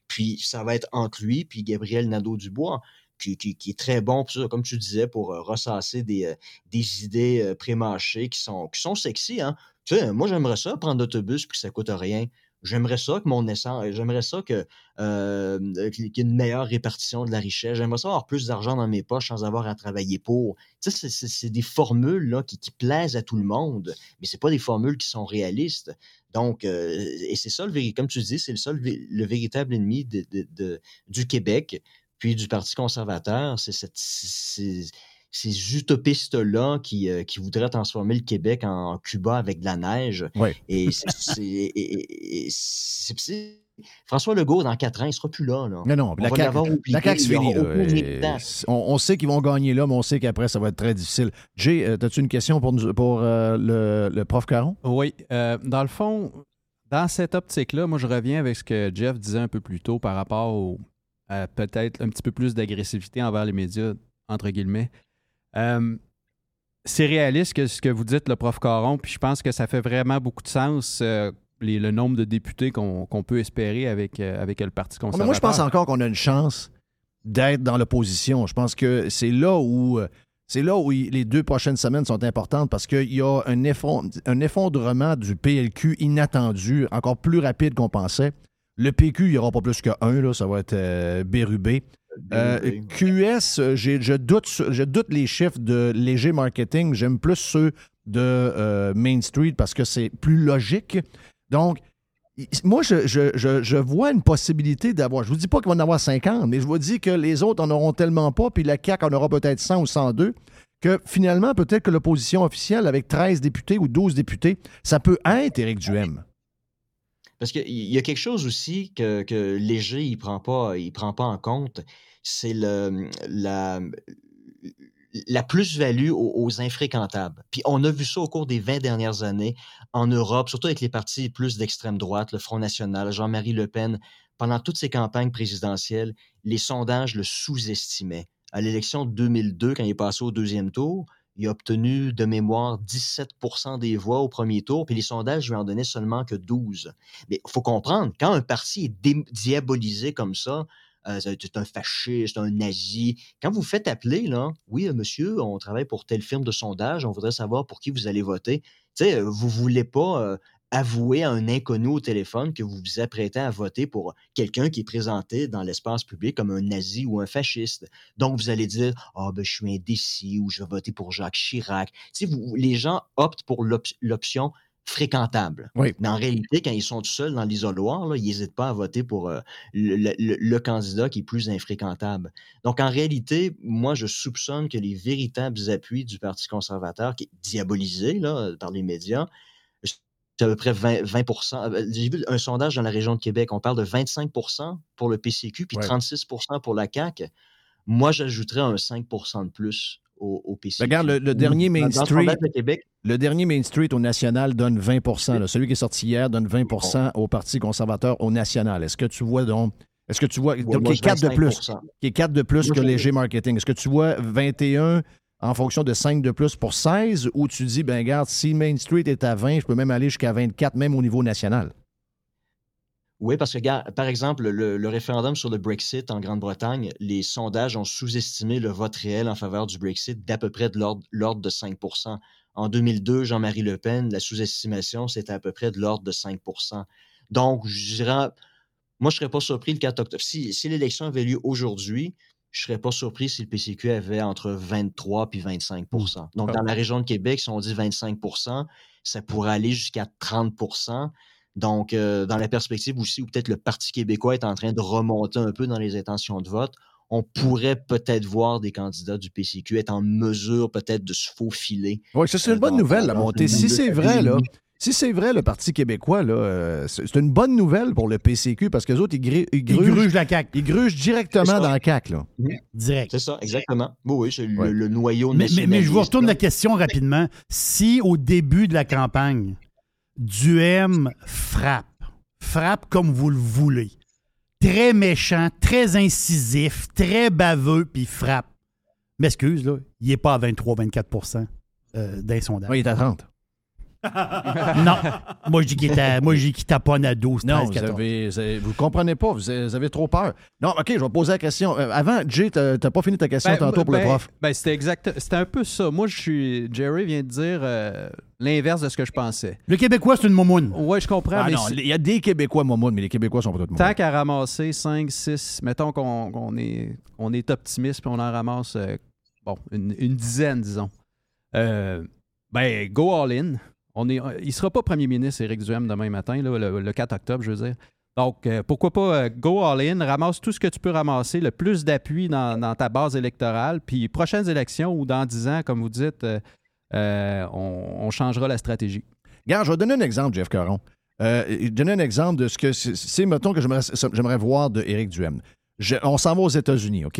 Puis ça va être entre lui puis Gabriel Nadeau-Dubois qui, est très bon, comme tu disais, pour euh, ressasser des, euh, idées euh, prémâchées qui sont, qui sont sexy. Hein? Tu sais, moi, j'aimerais ça, prendre l'autobus puis que ça coûte rien. J'aimerais ça que mon essence, j'aimerais ça que euh, qu'il y ait une meilleure répartition de la richesse. J'aimerais ça avoir plus d'argent dans mes poches sans avoir à travailler pour. Tu sais, c'est- des formules là, qui, plaisent à tout le monde, mais c'est pas des formules qui sont réalistes. Donc, euh, et c'est ça, le, comme tu dis, c'est le seul, vé- le véritable ennemi de- de- du Québec, puis du Parti conservateur. C'est cette, ces utopistes-là qui, euh, qui voudraient transformer le Québec en Cuba avec de la neige. Ouais. Et, c'est- François Legault, dans quatre ans, il sera plus là. là. Non, non, On la CAQ, oublié, la on, on sait qu'ils vont gagner là, mais on sait qu'après, ça va être très difficile. Jay, euh, as-tu une question pour, nous- pour euh, le, le prof Caron? Oui. euh, dans le fond, dans cette optique-là, moi, je reviens avec ce que Jeff disait un peu plus tôt par rapport au, à peut-être un petit peu plus d'agressivité envers les médias, entre guillemets. Euh, c'est réaliste que ce que vous dites, le prof Caron, puis je pense que ça fait vraiment beaucoup de sens, euh, les- le nombre de députés qu'on peut espérer avec, euh, avec le Parti Mais conservateur. moi, je pense encore qu'on a une chance d'être dans l'opposition. Je pense que c'est là où c'est là où il- les deux prochaines semaines sont importantes parce qu'il y a un, effond- un effondrement du PLQ inattendu, encore plus rapide qu'on pensait. Le PQ, il n'y aura pas plus que un, là, ça va être euh, bérubé. Euh, QS, je, doute, je doute les chiffres de léger marketing. J'aime plus ceux de euh, Main Street parce que c'est plus logique. Donc, moi, je, je- je- je vois une possibilité d'avoir. Je vous dis pas qu'il va en avoir 50, mais je vous dis que les autres en auront tellement pas, puis la CAQ en aura peut-être 100 ou 102, que finalement, peut-être que l'opposition officielle, avec 13 députés ou 12 députés, ça peut être Éric Duhem. Parce qu'il y a quelque chose aussi que, que Léger il prend pas, il prend pas en compte, c'est la, plus-value aux, infréquentables. Puis on a vu ça au cours des 20 dernières années en Europe, surtout avec les partis plus d'extrême droite, le Front National, Jean-Marie Le Pen. Pendant toutes ces campagnes présidentielles, les sondages le sous-estimaient. À l'élection de 2002, quand il est passé au deuxième tour, il a obtenu de mémoire 17% des voix au premier tour, puis les sondages lui en donnaient seulement que 12. Mais il faut comprendre, quand un parti est diabolisé comme ça, euh, c'est un fasciste, un nazi. Quand vous faites appeler, là, oui, euh, monsieur, on travaille pour telle firme de sondage, on voudrait savoir pour qui vous allez voter. Tu sais, euh, vous voulez pas avouer à un inconnu au téléphone que vous vous apprêtez à voter pour quelqu'un qui est présenté dans l'espace public comme un nazi ou un fasciste. Donc, vous allez dire, ah, ben, je suis indécis ou je vais voter pour Jacques Chirac. Les gens optent pour l'op- l'option fréquentable. Oui. Mais en réalité, quand ils sont tout seuls dans l'isoloir, là, ils n'hésitent pas à voter pour euh, le, le- le- le candidat qui est plus infréquentable. Donc, en réalité, moi, je soupçonne que les véritables appuis du Parti conservateur, qui est diabolisé là, par les médias, c'est à peu près 20, 20 euh, J'ai vu un sondage dans la région de Québec, on parle de 25% pour le PCQ, puis Ouais. 36% pour la CAQ. Moi, j'ajouterais un 5% de plus au. Regarde, le, le dernier Main Street. sondage de Québec, Le dernier Main Street au national donne 20 là. Celui qui est sorti hier donne 20% au Parti conservateur au national. Est-ce que tu vois donc. Est-ce que tu vois. donc, qui est 4 de plus. 25%. Qui est 4 de plus Moi, que léger marketing? Est-ce que tu vois 21 en fonction de 5 de plus pour 16 ou tu dis, ben regarde, si Main Street est à 20, je peux même aller jusqu'à 24, même au niveau national? Oui, parce que, regarde, par exemple, le, le référendum sur le Brexit en Grande-Bretagne, les sondages ont sous-estimé le vote réel en faveur du Brexit d'à peu près de l'ordre de 5% En 2002, Jean-Marie Le Pen, la sous-estimation, c'était à peu près de l'ordre de 5% Donc, je dirais, moi, je ne serais pas surpris le 4 octobre. Si, si l'élection avait lieu aujourd'hui, je ne serais pas surpris si le PCQ avait entre 23 et 25% Donc, dans la région de Québec, si on dit 25% ça pourrait aller jusqu'à 30 donc, euh, dans la perspective aussi où peut-être le Parti québécois est en train de remonter un peu dans les intentions de vote, on pourrait peut-être voir des candidats du PCQ être en mesure peut-être de se faufiler. Oui, ça, c'est une euh, bonne nouvelle, la montée. Si c'est vrai, là. Si c'est vrai, le Parti québécois, là, euh, c'est une bonne nouvelle pour le PCQ parce que les autres, ils, grugent, grugent la CAQ. Ils grugent directement dans la CAQ, là. Direct. C'est ça, exactement. Oui, oui, c'est le- Ouais. le, noyau Mais, mais- mais je vous retourne la question rapidement. Si au début de la campagne, Duhem frappe, frappe comme vous le voulez, très méchant, très incisif, très baveux, puis frappe. M'excuse, là, il n'est pas à 23-24 euh, d'un sondage. Oui, il est à 30. non, moi je dis qu'il est à- moi, je dis qu'il taponne à 12, 13, Non, vous 14. avez, vous avez- vous comprenez pas, vous avez, vous avez trop peur. Non, OK, je vais poser la question. Euh, avant, Jay, t'as pas fini ta question Ben, tantôt pour ben, le prof. Ben, c'était exact. C'était un peu ça. Moi, je suis. Jerry vient de dire euh, l'inverse de ce que je pensais. Le Québécois, c'est une momoune. Oui, je comprends. Ah mais non, c'est- il y a des Québécois momounes, mais les Québécois sont pas tous Tant momounes. qu'à ramasser 5, 6, mettons qu'on est, on est optimiste puis on en ramasse euh, bon, une, une dizaine, disons. Euh, ben, go all in. On est, il ne sera pas premier ministre, Éric Duhem, demain matin, là, le, le 4 octobre, je veux dire. Donc, euh, pourquoi pas euh, go all in, ramasse tout ce que tu peux ramasser, le plus d'appui dans, dans ta base électorale, puis prochaines élections ou dans 10 ans, comme vous dites, euh, on, changera la stratégie. Regarde, je vais donner un exemple, Jeff Caron. Euh, donner un exemple de ce que c'est, mettons, que j'aimerais, voir de Éric Duhem. On s'en va aux États-Unis, OK?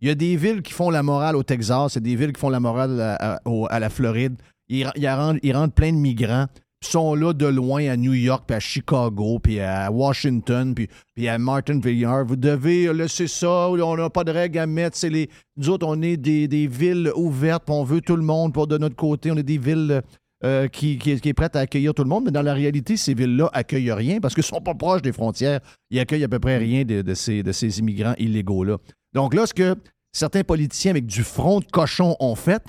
Il y a des villes qui font la morale au Texas, il y a des villes qui font la morale à, la Floride. Ils, ils rentrent, plein de migrants, sont là de loin à New York, puis à Chicago, puis à Washington, puis, puis à Martin Vineyard. Vous devez laisser ça, on n'a pas de règles à mettre. C'est les, nous autres, on est des, des villes ouvertes, puis on veut tout le monde, pour de notre côté, on est des villes euh, qui, qui, qui est à accueillir tout le monde, mais dans la réalité, ces villes-là accueillent rien parce qu'ils ne sont pas proches des frontières. Ils accueillent à peu près rien de, de ces, de ces immigrants illégaux-là. Donc là, ce que certains politiciens avec du front de cochon ont fait,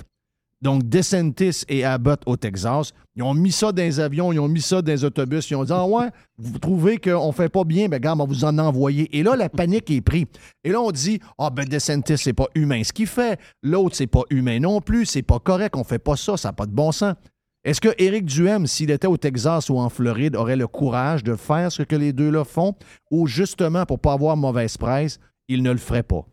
donc DeSantis et Abbott au Texas, ils ont mis ça dans les avions, ils ont mis ça dans les autobus, ils ont dit Ah ouais, vous trouvez qu'on fait pas bien, ben regarde, on va vous en envoyer. Et là, la panique est prise. Et là, on dit Ah ben DeSantis, c'est pas humain ce qu'il fait. L'autre, c'est pas humain non plus, c'est pas correct, on fait pas ça, ça n'a pas de bon sens. Est-ce que Éric Duhem, s'il était au Texas ou en Floride, aurait le courage de faire ce que les deux-là font, ou justement, pour pas avoir mauvaise presse, il ne le ferait pas?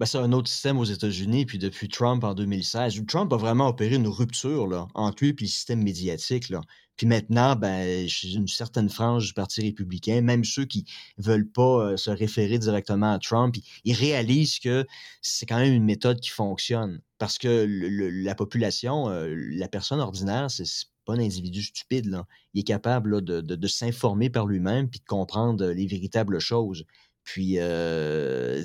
Ben, c'est un autre système aux États-Unis, puis depuis Trump en 2016, où Trump a vraiment opéré une rupture là, entre lui et le système médiatique. Puis maintenant, ben, une certaine frange du Parti républicain, même ceux qui veulent pas euh, se référer directement à Trump, ils, réalisent que c'est quand même une méthode qui fonctionne. Parce que la population, euh, la personne ordinaire, c'est pas un individu stupide. Il est capable de- de s'informer par lui-même puis de comprendre euh, les véritables choses. Puis, euh,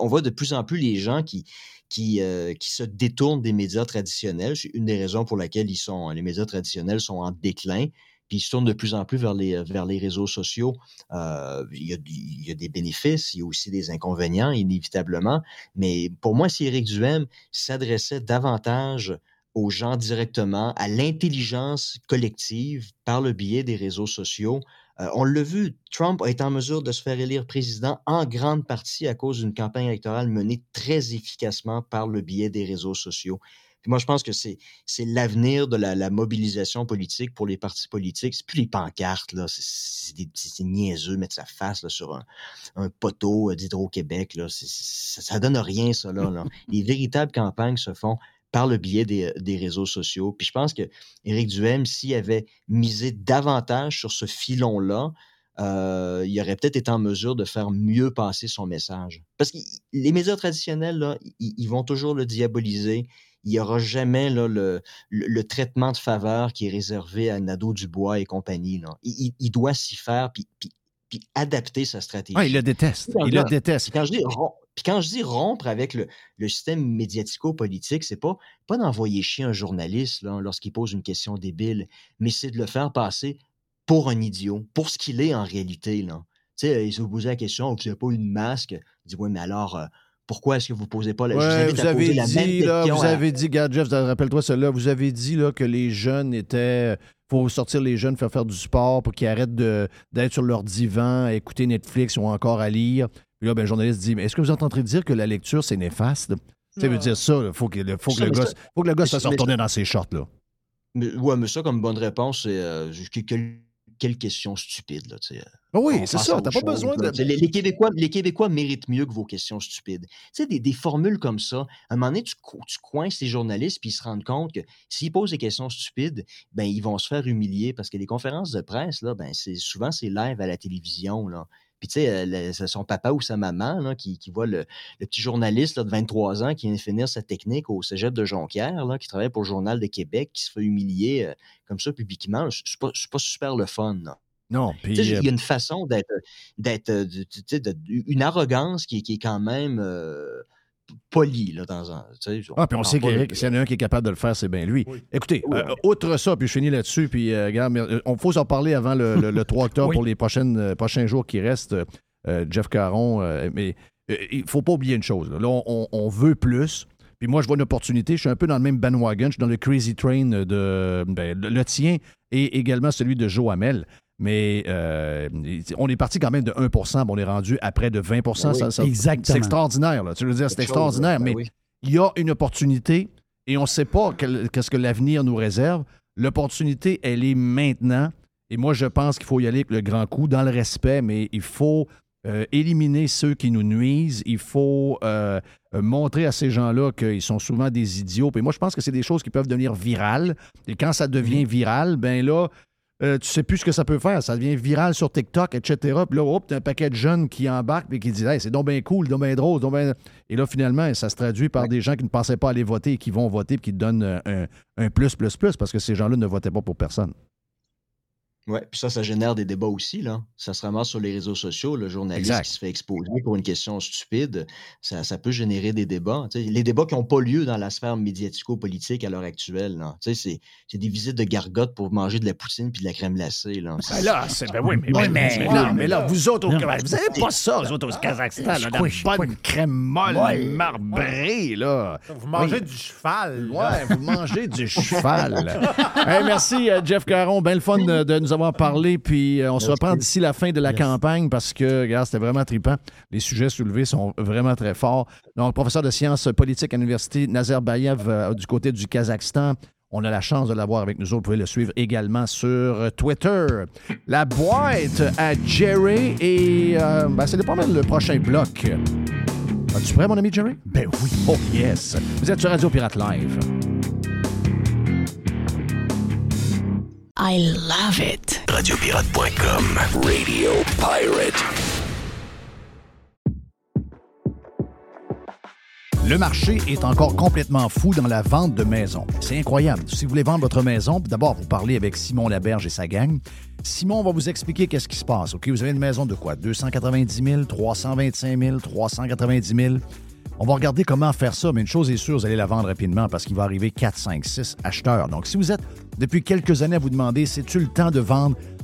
on voit de plus en plus les gens qui, qui, euh, qui se détournent des médias traditionnels. C'est une des raisons pour laquelle ils sont, les médias traditionnels sont en déclin. Puis ils se tournent de plus en plus vers les, vers les réseaux sociaux. Euh, il, y a, y a des bénéfices, il y a aussi des inconvénients, inévitablement. Mais pour moi, si Éric Duhem s'adressait davantage aux gens directement, à l'intelligence collective par le biais des réseaux sociaux, euh, on l'a vu, Trump a été en mesure de se faire élire président en grande partie à cause d'une campagne électorale menée très efficacement par le biais des réseaux sociaux. Moi, je pense que c'est l'avenir de la, mobilisation politique pour les partis politiques. C'est plus les pancartes, là. C'est- des- c'est- niaiseux, mettre sa face sur un, poteau euh, d'Hydro-Québec. Ça, donne rien, ça, là. Les véritables campagnes se font par le biais des, des réseaux sociaux. Puis je pense que Éric Duhem, s'il avait misé davantage sur ce filon-là, euh, il aurait peut-être été en mesure de faire mieux passer son message. Parce que les médias traditionnels, là, ils, ils vont toujours le diaboliser. Il n'y aura jamais là, le, le, le traitement de faveur qui est réservé à Nadeau Dubois et compagnie. Là. Il, doit s'y faire puis, puis, puis adapter sa stratégie. Ah, il le déteste. Il le déteste. Quand je dis, puis quand je dis rompre avec le, le système médiatico-politique, c'est pas, pas d'envoyer chier un journaliste lorsqu'il pose une question débile, mais c'est de le faire passer pour un idiot, pour ce qu'il est en réalité. Là. Tu sais, il se posait la question, vous n'avez pas une masque? Il dit, oui, mais alors, euh, pourquoi est-ce que vous ne posez pas la, je vous Ouais, vous avez la même dit, là, question vous à- avez dit, regarde, Jeff, rappelle-toi cela, vous avez dit là, que les jeunes étaient. faut sortir les jeunes, faire faire du sport pour qu'ils arrêtent d'être sur leur divan, à écouter Netflix ou encore à lire. Là, ben, le journaliste dit Mais est-ce que vous êtes en train de dire que la lecture, c'est néfaste? Ça veut dire ça, il faut que, faut que Ça, le gars, ça- faut que le gars se retourner dans ses shorts. Là. Mais, ouais, mais ça, comme bonne réponse, c'est euh, que- quelle, quelle question stupide. Là, sais. Ah oui, c'est ça, t'as pas besoin de- Les, les Québécois, les Québécois méritent mieux que vos questions stupides. Tu sais, des, des formules comme ça, à un moment donné, tu, tu coinces les journalistes puis ils se rendent compte que s'ils posent des questions stupides, ben ils vont se faire humilier parce que les conférences de presse, là, ben c'est souvent c'est live à la télévision. Là. Puis tu sais, euh, c'est son papa ou sa maman là, qui, qui voit le, le petit journaliste là, de 23 ans qui vient de finir sa technique au cégep de Jonquière, là, qui travaille pour le Journal de Québec, qui se fait humilier euh, comme ça publiquement. C'est pas, pas super le fun. Là. Non, puis. Euh, Il y a une façon d'être, d'être, euh, une arrogance qui, est- qui est quand même euh, polie là, dans un. Ah, puis on sait qu'Éric, s'il y en a un qui est capable de le faire, c'est bien lui. Écoutez, Oui, euh, outre ça, puis je finis là-dessus, puis euh, regarde, mais, euh, on faut s'en parler avant le, le- le 3 octobre Oui. pour les prochaines, euh, prochains jours qui restent, euh, Jeff Caron. euh, mais euh, il faut pas oublier une chose. Là, Là, on, on- on veut plus. Puis Puis moi, je vois une opportunité. Je suis un peu dans le même bandwagon. Je suis dans le crazy train de ben, le, le tien et également celui de Joe Hamel. Mais euh, on est parti quand même de 1 puis on est rendu à près de 20 Ben Ça- ça- Exactement. C'est extraordinaire. Là. Tu veux dire, c'est extraordinaire. chose, ben mais oui. il y a une opportunité et on ne sait pas qu'est-ce que l'avenir nous réserve. L'opportunité, elle est maintenant. Et moi, je pense qu'il faut y aller avec le grand coup, dans le respect, mais il faut euh, éliminer ceux qui nous nuisent. Il faut euh, euh, montrer à ces gens-là qu'ils sont souvent des idiots. Et moi, je pense que c'est des choses qui peuvent devenir virales. Et quand ça devient viral, ben là, euh, tu sais plus ce que ça peut faire. Ça devient viral sur TikTok, etc. Puis là, hop, t'as un paquet de jeunes qui embarquent et qui disent Hey, c'est donc bien cool, donc bien drôle, donc bien- Et là, finalement, ça se traduit par des gens qui ne pensaient pas aller voter et qui vont voter et qui te donnent euh, un, un plus, plus, plus, parce que ces gens-là ne votaient pas pour personne. Ouais, puis ça, ça génère des débats aussi, là. Ça se ramasse sur les réseaux sociaux, le journaliste Exact. qui se fait exposer pour une question stupide, ça, ça peut générer des débats. Les débats qui n'ont pas lieu dans la sphère médiatico-politique à l'heure actuelle, là. Tu sais, c'est- c'est des visites de gargotes pour manger de la poutine puis de la crème glacée, là. Ben là, c'est. Ben oui, mais, Ouais, mais, mais- non, mais là, vous autres au Non. Vous n'avez pas ça, vous autres au Kazakhstan, là, la bonne crème molle, Ouais. marbrée, là. Vous mangez Oui. du cheval. là. Ouais, vous mangez du cheval. Hey, merci, euh, Jeff Caron. Bien le fun de, de nous avoir parlé. Puis euh, on se reprend d'ici la fin de la campagne parce que, regarde, c'était vraiment trippant. Les sujets soulevés sont vraiment très forts. Donc, professeur de sciences politiques à l'Université Nazarbayev euh, du côté du Kazakhstan. On a la chance de l'avoir avec nous autres. Vous pouvez le suivre également sur Twitter. La boîte à Jerry et euh, ben, c'est pas mal le prochain bloc. Es-tu prêt, mon ami Jerry? Ben oui. Oh yes. Vous êtes sur Radio Pirate Live. I love it. Radiopirate.com. Radio Pirate. Le marché est encore complètement fou dans la vente de maisons. C'est incroyable. Si vous voulez vendre votre maison, d'abord, vous parlez avec Simon Laberge et sa gang. Simon va vous expliquer qu'est-ce qui se passe. OK, vous avez une maison de quoi? 290 000, 325 000, 390 000. On va regarder comment faire ça, mais une chose est sûre, vous allez la vendre rapidement parce qu'il va arriver 4, 5, 6 acheteurs. Donc, si vous êtes depuis quelques années à vous demander, c'est-tu le temps de vendre?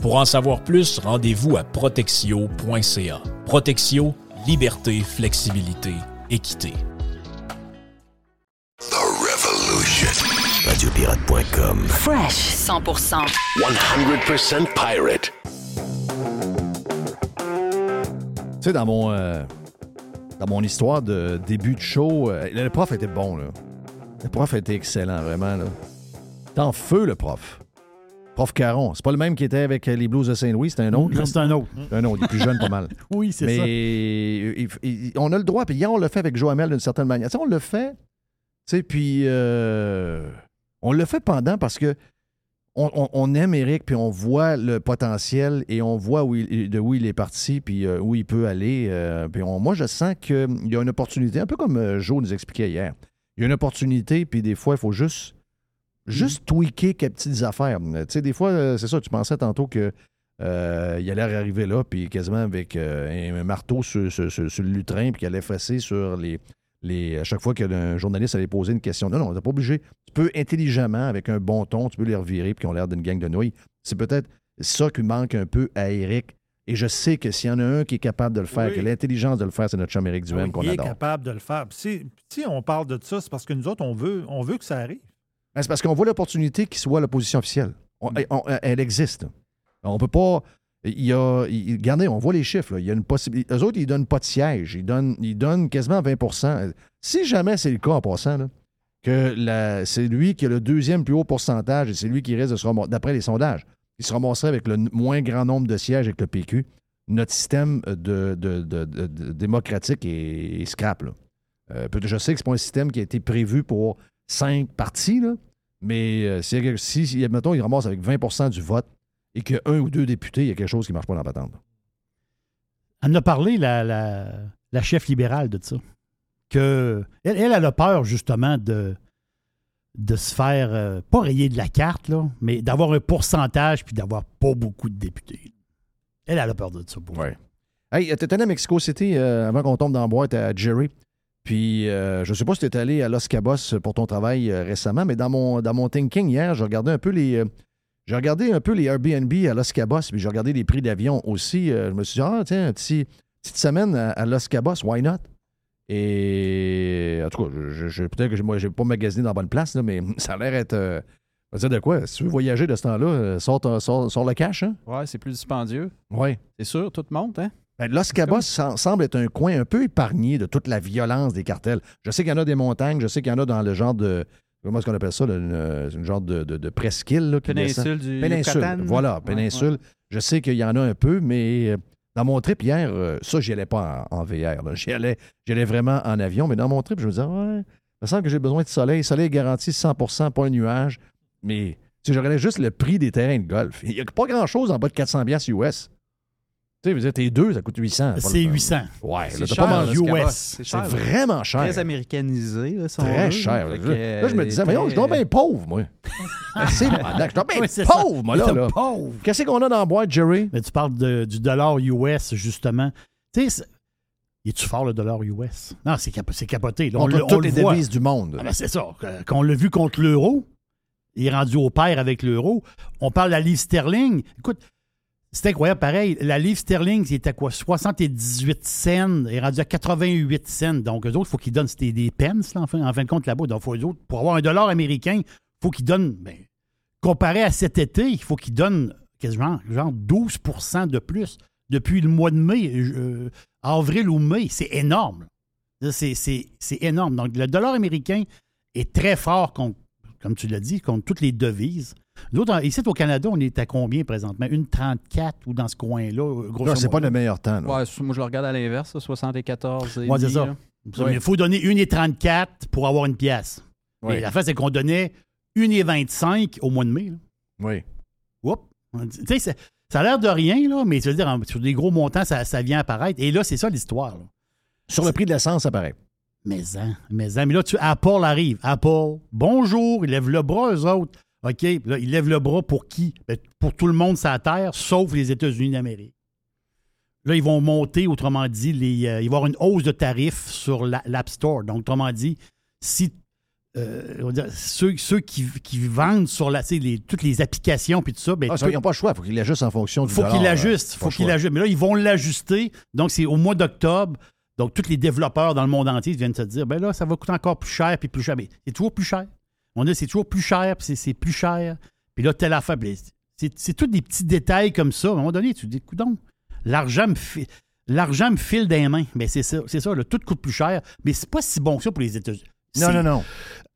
Pour en savoir plus, rendez-vous à protexio.ca. Protexio, liberté, flexibilité, équité. The Revolution. Radiopirate.com. Fresh 100%. 100% pirate. Tu sais, dans mon, euh, dans mon histoire de début de show, euh, le prof était bon, là. Le prof était excellent, vraiment, là. T'es en feu, le prof. Prof Caron. C'est pas le même qui était avec les Blues de Saint-Louis, c'est un autre. C'est un autre. C'est un autre, il est plus jeune pas mal. Oui, c'est Mais ça. il- il- on a le droit, puis hier, on l'a fait avec Joamel d'une certaine manière. Tu sais, on le fait, tu sais, puis euh, on le fait pendant parce que on, on- on aime Eric, puis on voit le potentiel et on voit où il- de où il est parti, puis euh, où il peut aller. euh, puis on- moi, je sens qu'il y a une opportunité, un peu comme euh, Joe nous expliquait hier. Il y a une opportunité, puis des fois, il faut juste, juste tweaker quelques petites affaires. Tu sais, des fois, euh, c'est ça, tu pensais tantôt que euh, il allait arriver là, puis quasiment avec euh, un marteau sur, sur- sur- sur le lutrin, puis qu'il allait fesser sur les, les. À chaque fois qu'un journaliste allait poser une question. Non, non, t'es pas obligé. Tu peux intelligemment, avec un bon ton, tu peux les revirer, puis qu'ils ont l'air d'une gang de nouilles. C'est peut-être ça qui manque un peu à Eric. Et je sais que s'il y en a un qui est capable de le faire, Oui. a l'intelligence de le faire, c'est notre chum Eric Duhem qu'on il est adore. capable de le faire. Si, si on parle de ça, c'est parce que nous autres, on veut, on veut que ça arrive. Ben, c'est parce qu'on voit l'opportunité qui soit la position officielle. On- on- elle existe. On peut pas. Il y a. il- regardez, on voit les chiffres. là. Il y a une possibilité. Eux autres, ils donnent pas de siège. Ils donnent, ils donnent quasiment 20% Si jamais c'est le cas en passant, là, que c'est lui qui a le deuxième plus haut pourcentage et c'est lui qui risque de se ramasser, d'après les sondages, il se ramasserait avec le moins grand nombre de sièges avec le PQ. Notre système de, de- de- de- de- démocratique est, est scrap. là. Euh, je sais que c'est pas un système qui a été prévu pour cinq partis, là, mais euh, si, si, si, mettons, il ramasse avec 20% du vote et que un ou deux députés, il y a quelque chose qui ne marche pas dans la patente. Elle en a parlé, la, la, la chef libérale de ça. Que elle, elle, elle a peur, justement, de, de se faire, euh, pas rayer de la carte, là, mais d'avoir un pourcentage puis d'avoir pas beaucoup de députés. Elle, elle a peur de ça. Pour ouais. Hey, t'es allé à Mexico City euh, avant qu'on tombe dans la boîte à Jerry? Puis, euh, je sais pas si tu es allé à Los Cabos pour ton travail euh, récemment, mais dans mon, dans mon thinking hier, j'ai regardé un peu les. euh, j'ai regardé un peu les Airbnb à Los Cabos, puis j'ai regardé les prix d'avion aussi. Je me suis dit, ah, tiens, petit, petite semaine à, à Los Cabos, why not? Et en tout cas, je, je- peut-être que moi, j'ai pas magasiné dans la bonne place, là, mais ça a l'air être. dire de quoi? Si tu veux voyager de ce temps-là, sors, sors- sors le cash, hein? Ouais, c'est plus dispendieux. Oui. C'est sûr, tout monte, hein? Ben, Los Cabos sem- semble être un coin un peu épargné de toute la violence des cartels. Je sais qu'il y en a des montagnes, je sais qu'il y en a dans le genre de. Comment est-ce qu'on appelle ça? là, une, euh, une genre de, de, de presqu'île. là, Péninsule du Péninsule. Yucatan. Voilà, Ouais, péninsule. Je sais qu'il y en a un peu, mais euh, dans mon trip hier, euh, ça, j'y allais pas en, en VR. J'y allais, j'y allais vraiment en avion, mais dans mon trip, je me disais, ouais, il me semble que j'ai besoin de soleil. Soleil est garanti 100% pas un nuage. Mais sais, je regardais juste le prix des terrains de golf. Il n'y a pas grand-chose en bas de 400 piastres US. Tu sais, je veux dire, tes deux, ça coûte 800. pas C'est le- 800. Ouais, C'est cher, pas US. C'est vraiment cher. Très américanisé, là, on Très cher. là. Je me disais, mais non, je suis bien pauvre, moi. c'est malade, je suis bien Oui, c'est ça. pauvre, moi, là. Là. pauvre. Qu'est-ce qu'on a dans la boîte, Jerry? Mais tu parles de- du dollar US, justement. Tu sais, est-tu fort le dollar US? Non, c'est cap- c'est capoté. Là, on le- on toutes le les voit. devises du monde. Ah ben, c'est ça. Que- Qu'on l'a vu contre l'euro, il est rendu au pair avec l'euro. On parle de la livre sterling. Écoute, c'est incroyable, pareil. La livre sterling, c'est à quoi? 78 cents, est rendu à 88 cents. Donc, eux autres, il faut qu'ils donnent des pence, là, en, fin, de compte, là-bas. Donc, faut, autres, pour avoir un dollar américain, il faut qu'ils donnent, ben, comparé à cet été, il faut qu'ils donnent quasiment genre 12% de plus depuis le mois de mai, euh, avril ou mai. C'est énorme. c'est énorme. Donc, le dollar américain est très fort, contre, comme tu l'as dit, contre toutes les devises. Nous autres, ici au Canada, on est à combien présentement? Une 34 ou dans ce coin-là? Là, c'est pas le meilleur temps. là. Ouais, moi, je le regarde à l'inverse, là, 74. et Ouais, c'est ça. Il faut donner 1,34 pour avoir une pièce. Oui. Et la fin, c'est qu'on donnait 1,25 au mois de mai. là. Oui. Oups. Tu sais, ça, ça a l'air de rien, là, mais tu veux dire, sur des gros montants, ça, ça vient apparaître. Et là, c'est ça l'histoire. Sur le prix de l'essence, ça paraît. Mais hein, mais hein. Mais là, tu, Apple arrive. Apple, bonjour, ils lèvent le bras, eux autres. OK, là, ils lèvent le bras pour qui? Ben, pour tout le monde la Terre, sauf les États-Unis d'Amérique. Là, ils vont monter, autrement dit, les, euh, il va y avoir une hausse de tarifs sur la- l'App Store. Donc, autrement dit, si euh, dire, ceux, ceux qui, qui vendent sur la, les, toutes les applications puis tout ça, ben, Ah, ils n'ont pas le choix. Il faut qu'ils l'ajustent en fonction du faut dollar. qu'il là. l'ajuste. Pas faut le qu'il choix. l'ajuste. Mais là, ils vont l'ajuster. Donc, c'est au mois d'octobre. Donc, tous les développeurs dans le monde entier viennent se dire, ben là, ça va coûter encore plus cher, puis plus cher. Mais c'est toujours plus cher. On a, c'est toujours plus cher, puis c'est- c'est plus cher. Puis là, telle affaire. C'est c'est tous des petits détails comme ça. À un moment donné, tu te dis, coudon, l'argent me fait. l'argent me file des mains. Mais c'est ça, c'est ça, là, tout coûte plus cher. Mais c'est pas si bon que ça pour les États-Unis. Non, non, non.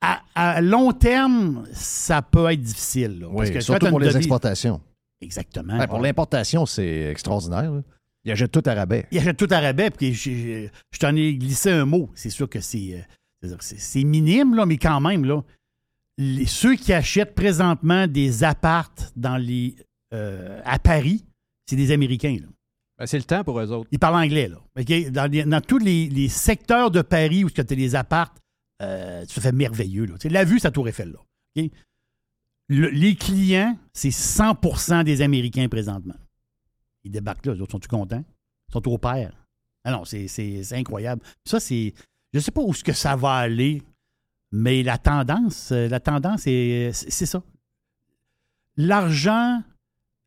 À, à long terme, ça peut être difficile. là, parce que surtout pour les exportations. Exactement. Ouais, pour l'importation, c'est extraordinaire. là. Ils achètent tout à rabais. Il achète tout à rabais, puis je, je- je t'en ai glissé un mot. C'est sûr que c'est, euh, c'est minime, là, mais quand même, là, les- ceux qui achètent présentement des appartes dans les, euh, à Paris, c'est des Américains. Ben, c'est le temps pour eux autres. Ils parlent anglais. Là. Dans, tous les, les secteurs de Paris où tu as des appartes, euh, ça fait merveilleux. Là. La vue, à Tour Eiffel. Là. Le- les clients, c'est 100% des Américains présentement. Ils débarquent là, les autres sont-ils contents? Ils sont au pair. Ah non, c'est, incroyable. Ça, c'est. Je ne sais pas où ce que ça va aller, mais la tendance, euh, la tendance, est, c'est, ça. L'argent,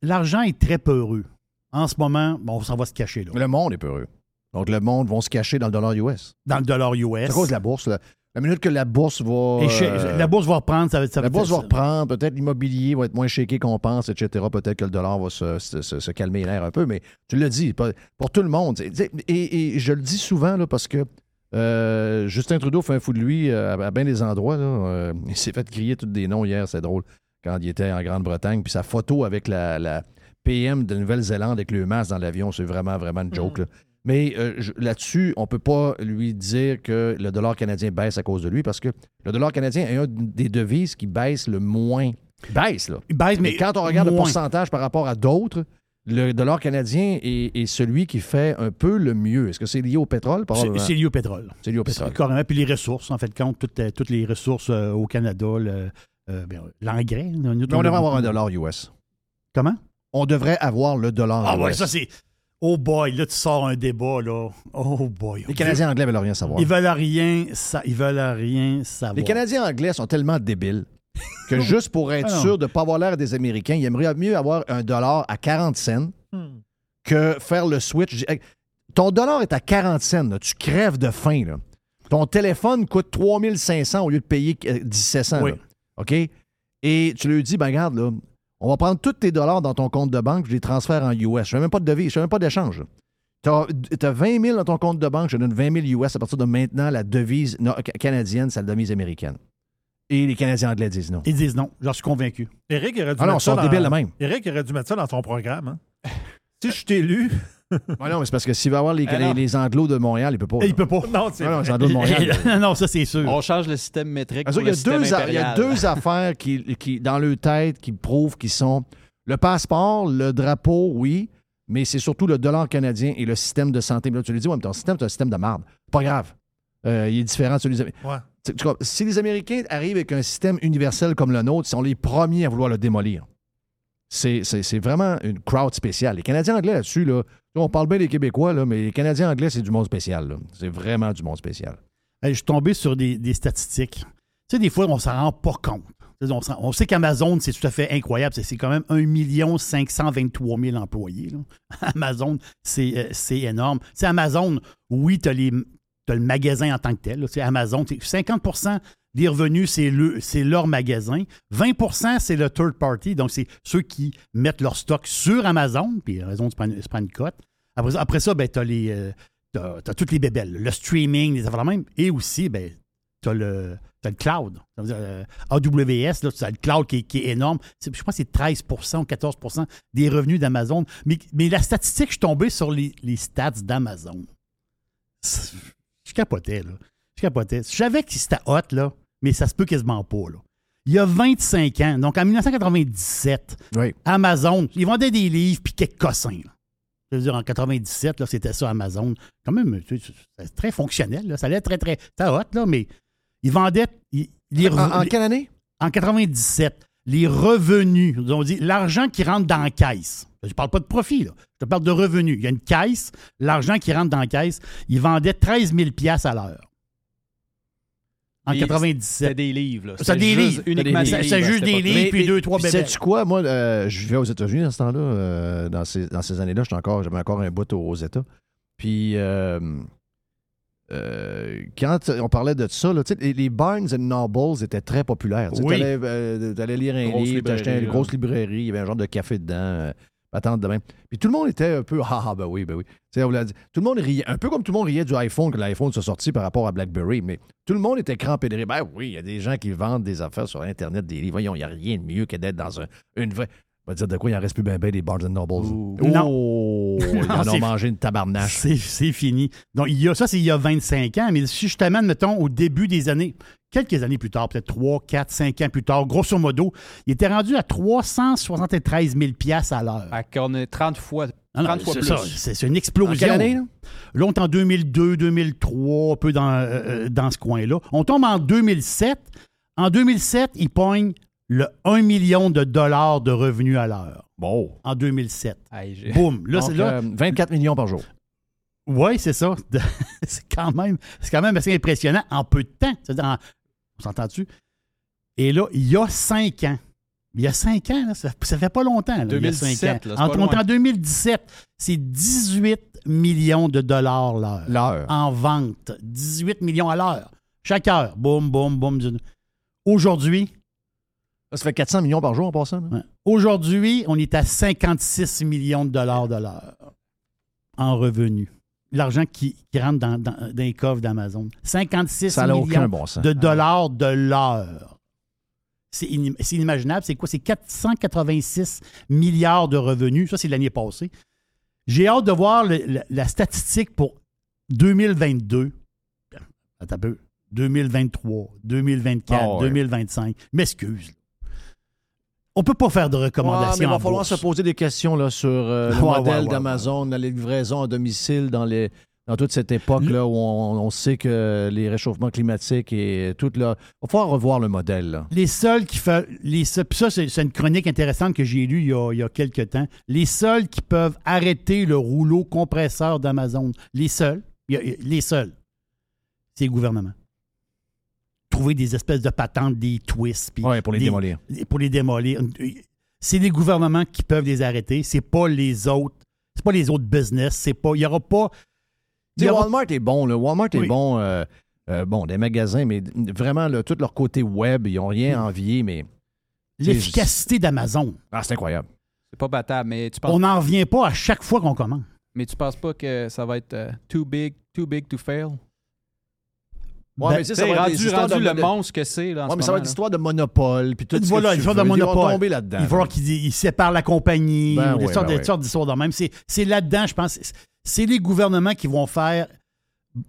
l'argent est très peureux. En ce moment, bon, ça va se cacher là. Le monde est peureux. Donc, le monde va se cacher dans le dollar US. Dans le dollar US. C'est à cause de la bourse. là. La minute que la bourse va. Euh, la bourse va reprendre, ça va, ça la bourse va reprendre, peut-être l'immobilier va être moins shaké qu'on pense, etc. Peut-être que le dollar va se, se- se- se calmer l'air un peu, mais tu l'as dit, pour tout le monde. Et, et je le dis souvent là, parce que euh, Justin Trudeau fait un fou de lui euh, à, bien des endroits. là. Euh, il s'est fait crier tous des noms hier, c'est drôle, quand il était en Grande-Bretagne. Puis sa photo avec la, la PM de Nouvelle-Zélande avec le masque dans l'avion, c'est vraiment, vraiment une joke. là. Mais là-dessus, on ne peut pas lui dire que le dollar canadien baisse à cause de lui parce que le dollar canadien est une des devises qui baisse le moins. Il baisse, là. Il baisse, mais quand on regarde le pourcentage par rapport à d'autres, le dollar canadien est, est celui qui fait un peu le mieux. Est-ce que c'est lié au pétrole? C'est, lié au pétrole. C'est lié au pétrole. Carrément. Puis les ressources, en fait, compte toutes, euh, toutes les ressources euh, au Canada, le- euh, bien, l'engrais. on devrait avoir un dollar US. Comment? On devrait avoir le dollar Ah ouais, US. ça c'est. Oh boy, là tu sors un débat là. Oh boy. Les Canadiens anglais veulent rien savoir. Ils veulent rien, ils veulent rien savoir. Les Canadiens anglais sont tellement débiles que juste pour être Ah sûr de ne pas avoir l'air des Américains, ils aimeraient mieux avoir un dollar à 40 cents Hmm. que faire le switch. Ton dollar est à 40 cents, là. tu crèves de faim. là. Ton téléphone coûte 3500 au lieu de payer euh, 1700. Oui. là. OK? Et tu lui dis, ben regarde, là, on va prendre tous tes dollars dans ton compte de banque, je les transfère en US. Je fais même pas de devise, je fais même pas d'échange. Tu as, 20 000 dans ton compte de banque, je donne 20 000 US. À partir de maintenant, la devise canadienne, c'est la devise américaine. Et les Canadiens anglais disent non. Ils disent non, j'en suis convaincu. Eric aurait dû Ah non, mettre ils sont ça dans... de même. Eric aurait dû mettre ça dans son programme. hein. si je t'ai élu. Ouais, non, mais c'est parce que s'il va avoir les, non. les, les anglos de Montréal, il peut pas. Il là. peut pas. Non, c'est non, les anglos de Montréal. non, ça c'est sûr. On change le système métrique. Pour qu'il y, le a deux, a- il y a deux affaires qui, qui, dans leur tête qui prouvent qu'ils sont le passeport, le drapeau, oui, mais c'est surtout le dollar canadien et le système de santé. Mais là, tu lui dis, ouais, mais ton système, c'est un système de merde. Pas grave. Euh, il est différent de celui des Américains. Ouais. Tu- tu comprends? Si les Américains arrivent avec un système universel comme le nôtre, ils sont les premiers à vouloir le démolir. C'est, c'est- c'est vraiment une crowd spéciale. Les Canadiens anglais là-dessus, là, on parle bien des Québécois, là, mais les Canadiens anglais, c'est du monde spécial. là. C'est vraiment du monde spécial. Hey, je suis tombé sur des, des statistiques. Tu sais, des fois, on s'en rend pas compte. Tu sais, On, s'en- on sait qu'Amazon, c'est tout à fait incroyable. C'est- C'est quand même 1 523 000 employés. là. Amazon, c'est euh, c'est énorme. C'est Amazon, oui, tu as, le magasin en tant que tel. C'est Amazon, c'est 50% des revenus, c'est le- leur magasin. 20% c'est le third party. Donc, c'est ceux qui mettent leur stock sur Amazon. Puis, se prend, se prend une cote. Après ça, ben, tu as euh, as toutes les bébelles, le streaming, les affaires de même. Et aussi, ben, le, t'as le cloud. Dire, euh, AWS, là, t'as le cloud qui, est- énorme. Je pense que c'est 13 ou 14% des revenus d'Amazon. Mais, mais la statistique, je suis tombé sur les, les stats d'Amazon. Je capotais, là. Je capotais. Je savais que c'était hot, là, mais ça se peut quasiment pas, là. Il y a 25 ans, donc en 1997, Oui. Amazon, ils vendaient des livres puis quelques cossins. là. Je veux dire, en 97, là, c'était ça, Amazon. Quand même, tu sais, c'est très fonctionnel. Là. Ça allait très, très. C'était hot, là, mais ils vendaient. ils- En, en quelle année? en 97, les revenus, on dit l'argent qui rentre dans la caisse. Je ne parle pas de profit, là. je te parle de revenus. Il y a une caisse, l'argent qui rentre dans la caisse, ils vendaient 13 000 à l'heure. En Puis, 97. C'était des livres. là. C'est C'était des livres. Uniquement C'est- des c'est livres à juste des livres. puis deux, trois bébés. Sais-tu quoi? Moi, euh, je vivais aux États-Unis dans ce temps-là. euh, dans ces, dans ces années-là, j'étais encore, j'avais encore un bout aux États. Puis, euh, euh, quand on parlait de ça, là, les, Barnes and Nobles étaient très populaires. Tu Oui. allais, lire un Grosse livre, t'achetais une grosse librairie, il y avait un genre de café dedans. euh, Attendre demain. Puis tout le monde était un peu ah ah ben oui ben oui. On dit. Tout le monde riait un peu comme tout le monde riait du iPhone que l'iPhone soit sorti par rapport à BlackBerry, mais tout le monde était crampé de rire. Ben oui, il y a des gens qui vendent des affaires sur Internet, des livres. Voyons, il n'y a rien de mieux que d'être dans un- une vraie. On va dire de quoi il en reste plus ben ben des Barnes Nobles. Non. Oh, ils en ont mangé une tabarnache. C'est, fini. Donc, il y a, ça, c'est il y a 25 ans, mais si je t'amène, mettons, au début des années, quelques années plus tard, peut-être 3, 4, 5 ans plus tard, grosso modo, il était rendu à 373 000 à l'heure. On est 30 fois, 30 non, fois c'est plus. ça, c'est, une explosion. En quelle année, là? Là, on est en 2002, 2003, un peu dans, euh, euh, dans ce coin-là. On tombe en 2007. En 2007, il pogne le 1 million de dollars de revenus à l'heure. Bon. En 2007. Hey, j'ai- Boum. Là, Donc, c'est là. euh, 24 millions par jour. Oui, c'est ça. c'est quand même, c'est quand même assez impressionnant en peu de temps. C'est-à-dire, en- on s'entend-tu? Et là, il y a cinq ans. Il y a cinq ans, là, ça, ça fait pas longtemps. là, il y a cinq 2017, ans. là, c'est en, pas on est loin. en 2017, c'est 18 millions de dollars l'heure. L'heure. En vente. 18 millions à l'heure. Chaque heure. Boum, boum, boum. Aujourd'hui, Ça fait 400 millions par jour en passant. Ouais. Aujourd'hui, on est à 56 millions de dollars de l'heure en revenus. L'argent qui, qui rentre dans, dans- dans les coffres d'Amazon. 56 Ça n'a millions bon de dollars de l'heure. C'est inim- c'est inimaginable. C'est quoi? C'est 486 milliards de revenus. Ça, c'est l'année passée. J'ai hâte de voir le- la, la statistique pour 2022. Attends un peu. 2023, 2024, Ah ouais. 2025. M'excuse. On peut pas faire de recommandations. mais il va falloir bourse. se poser des questions là, sur euh, le Ouais, modèle ouais, d'Amazon, dans les livraisons à domicile, dans, les, dans toute cette époque-là où on, on sait que les réchauffements climatiques et tout là. Il va falloir revoir le modèle. Là. Les seuls qui font. Les seuls- puis ça, c'est une chronique intéressante que j'ai lue il y, a, il y a quelques temps. Les seuls qui peuvent arrêter le rouleau compresseur d'Amazon, les seuls, les seuls, c'est le gouvernement. Trouver des espèces de patentes, des twists. puis Ouais, pour les des- démolir. Pour les démolir. C'est les gouvernements qui peuvent les arrêter. C'est pas les autres. C'est pas les autres business. C'est pas. Il y aura pas. y aura- Walmart est bon. Là. Walmart Oui. est bon. euh, euh, bon, des magasins, mais vraiment, là, tout leur côté web, ils n'ont rien à envier, mais. L'efficacité d'Amazon. Ah, c'est incroyable. C'est pas battable, mais tu penses, On n'en revient pas à chaque fois qu'on commande. mais tu penses pas que ça va être euh, too big, too big to fail? Ouais, Ben, mais ça va être rendu, rendu le de- monstre que c'est là, en Ouais, ce mais ça va être l'histoire de monopole. Puis tout voilà, l'histoire veux. de Ils vont monopole. tomber là-dedans. Il va falloir qu'ils ils séparent la compagnie, Ben ou des oui, sortes ben de- oui. sortes d'histoires de même. C'est là-dedans, je pense. c'est- les gouvernements qui vont faire,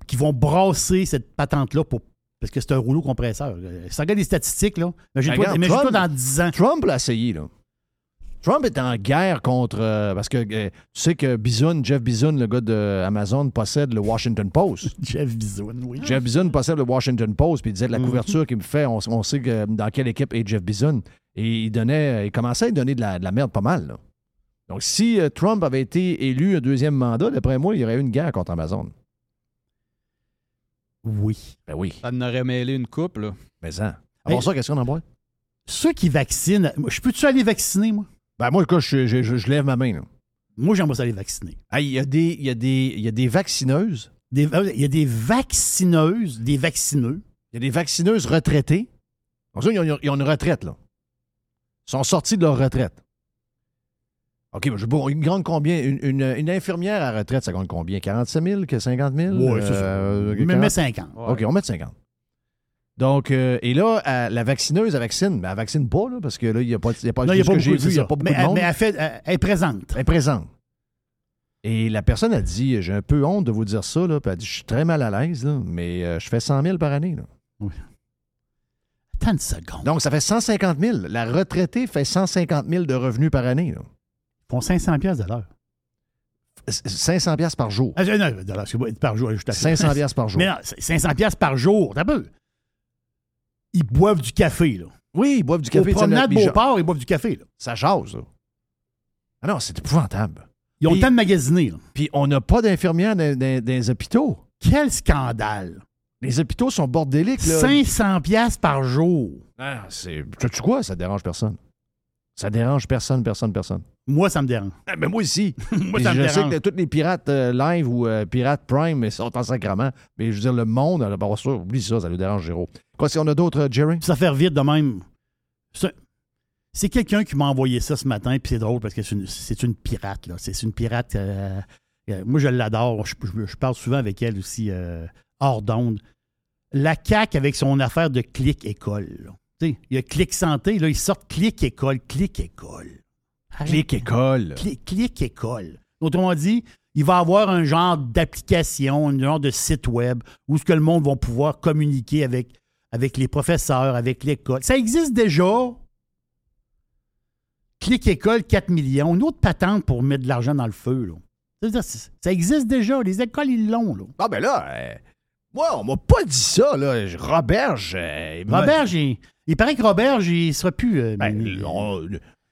qui vont brasser cette patente-là pour. Parce que c'est un rouleau compresseur. Si tu regardes les statistiques, là, imagine-toi Regarde, Trump- dans 10 ans. Trump l'a essayé, là. Trump est en guerre contre. euh, parce que euh, tu sais que Bisoun, Jeff Bisoun, le gars d'Amazon, possède le Washington Post. Jeff Bisoun, oui. Jeff Bisoun possède le Washington Post, puis il disait de la Mhm. couverture qu'il me fait, on, on sait que, dans quelle équipe est Jeff Bisoun. Et il donnait, il commençait à donner de la, de la merde pas mal. là. Donc, si euh, Trump avait été élu un deuxième mandat, d'après moi, il y aurait eu une guerre contre Amazon. Oui. Ben oui. Ça en aurait mêlé une coupe, là. Mais ça. Avant Hey. ça, qu'est-ce qu'on en boit? Ceux qui vaccinent, moi, je peux-tu aller vacciner, moi? Ben moi, écoute, je, je- je- je lève ma main. là. Moi, j'aimerais ça aller vacciner. Il y, a des- il y, a des- il y a des vaccineuses. Euh, Il y a des vaccineuses, des vaccineux. Il y a des vaccineuses retraitées. Donc ça, ils, ont, ils ont une retraite, là. Ils sont sortis de leur retraite. OK, mais je bon, une gagne combien? Une, une- une infirmière à retraite, ça gagne combien? 47 000? que 50 000? Oui, c'est ça. Euh, Mais 40? mets 50. OK, on met 50. Donc, euh, et là, la vaccineuse, elle vaccine. Mais elle vaccine pas, là, parce que là, il n'y a pas, y a pas, Non, il n'y a pas que j'ai vu, il n'y a pas beaucoup mais, de elle- monde. mais elle, fait, elle- est présente. Elle est présente. Et la personne a dit J'ai un peu honte de vous dire ça, là. Puis elle a dit Je suis très mal à l'aise, là, mais euh, je fais 100 000 par année. Là. Attends une seconde. Donc, ça fait 150 000. La retraitée fait 150 000 de revenus par année. Là. Ils font 500 pièces de l'heure. C- 500 pièces par jour. Ah, non, par jour. je t'assure. 500 pièces par jour. Mais non, c'est 500 pièces par jour. T'as peu. Ils boivent du café, là. Oui, ils boivent du café. Au promenade Beauport, ils boivent du café, là. Ça jase, là. Ah non, c'est épouvantable. Ils ont le temps de magasiner, là. Puis on n'a pas d'infirmières dans, dans- dans les hôpitaux. Quel scandale. Les hôpitaux sont bordéliques, là. 500 pièces par jour. Ah, c'est. Tu quoi? Ça dérange personne. Ça dérange personne, personne, personne. Moi, ça me dérange. Ah, mais moi aussi. Moi, ça me je sais dérange. que tous les pirates euh, live ou euh, pirates prime mais sont en sacrement. Mais je veux dire, le monde, à part ça, oublie ça, ça nous dérange, Géraud. Quoi, si on a d'autres, euh, Jerry? Ça fait vite de même. C'est C'est quelqu'un qui m'a envoyé ça ce matin, puis c'est drôle parce que c'est une, c'est une pirate. Là. C'est, une pirate. euh, euh, moi, je l'adore. Je, je- je parle souvent avec elle aussi, euh, hors d'onde. La CAQ avec son affaire de clic école. là. Tu sais, il y a clic santé, là, ils sortent clic école, clic école. Clic école. Autrement dit, il va avoir un genre d'application, un genre de site web où ce que le monde va pouvoir communiquer avec, avec les professeurs, avec l'école. Ça existe déjà. Clic école, 4 millions. Une autre patente pour mettre de l'argent dans le feu. Là. Ça existe déjà. Les écoles, ils l'ont. Là. Ah, ben là, euh, moi, on m'a pas dit ça, là. Roberge. euh, il Robert, il, il paraît que Robert, il sera plus. euh, Ben, on,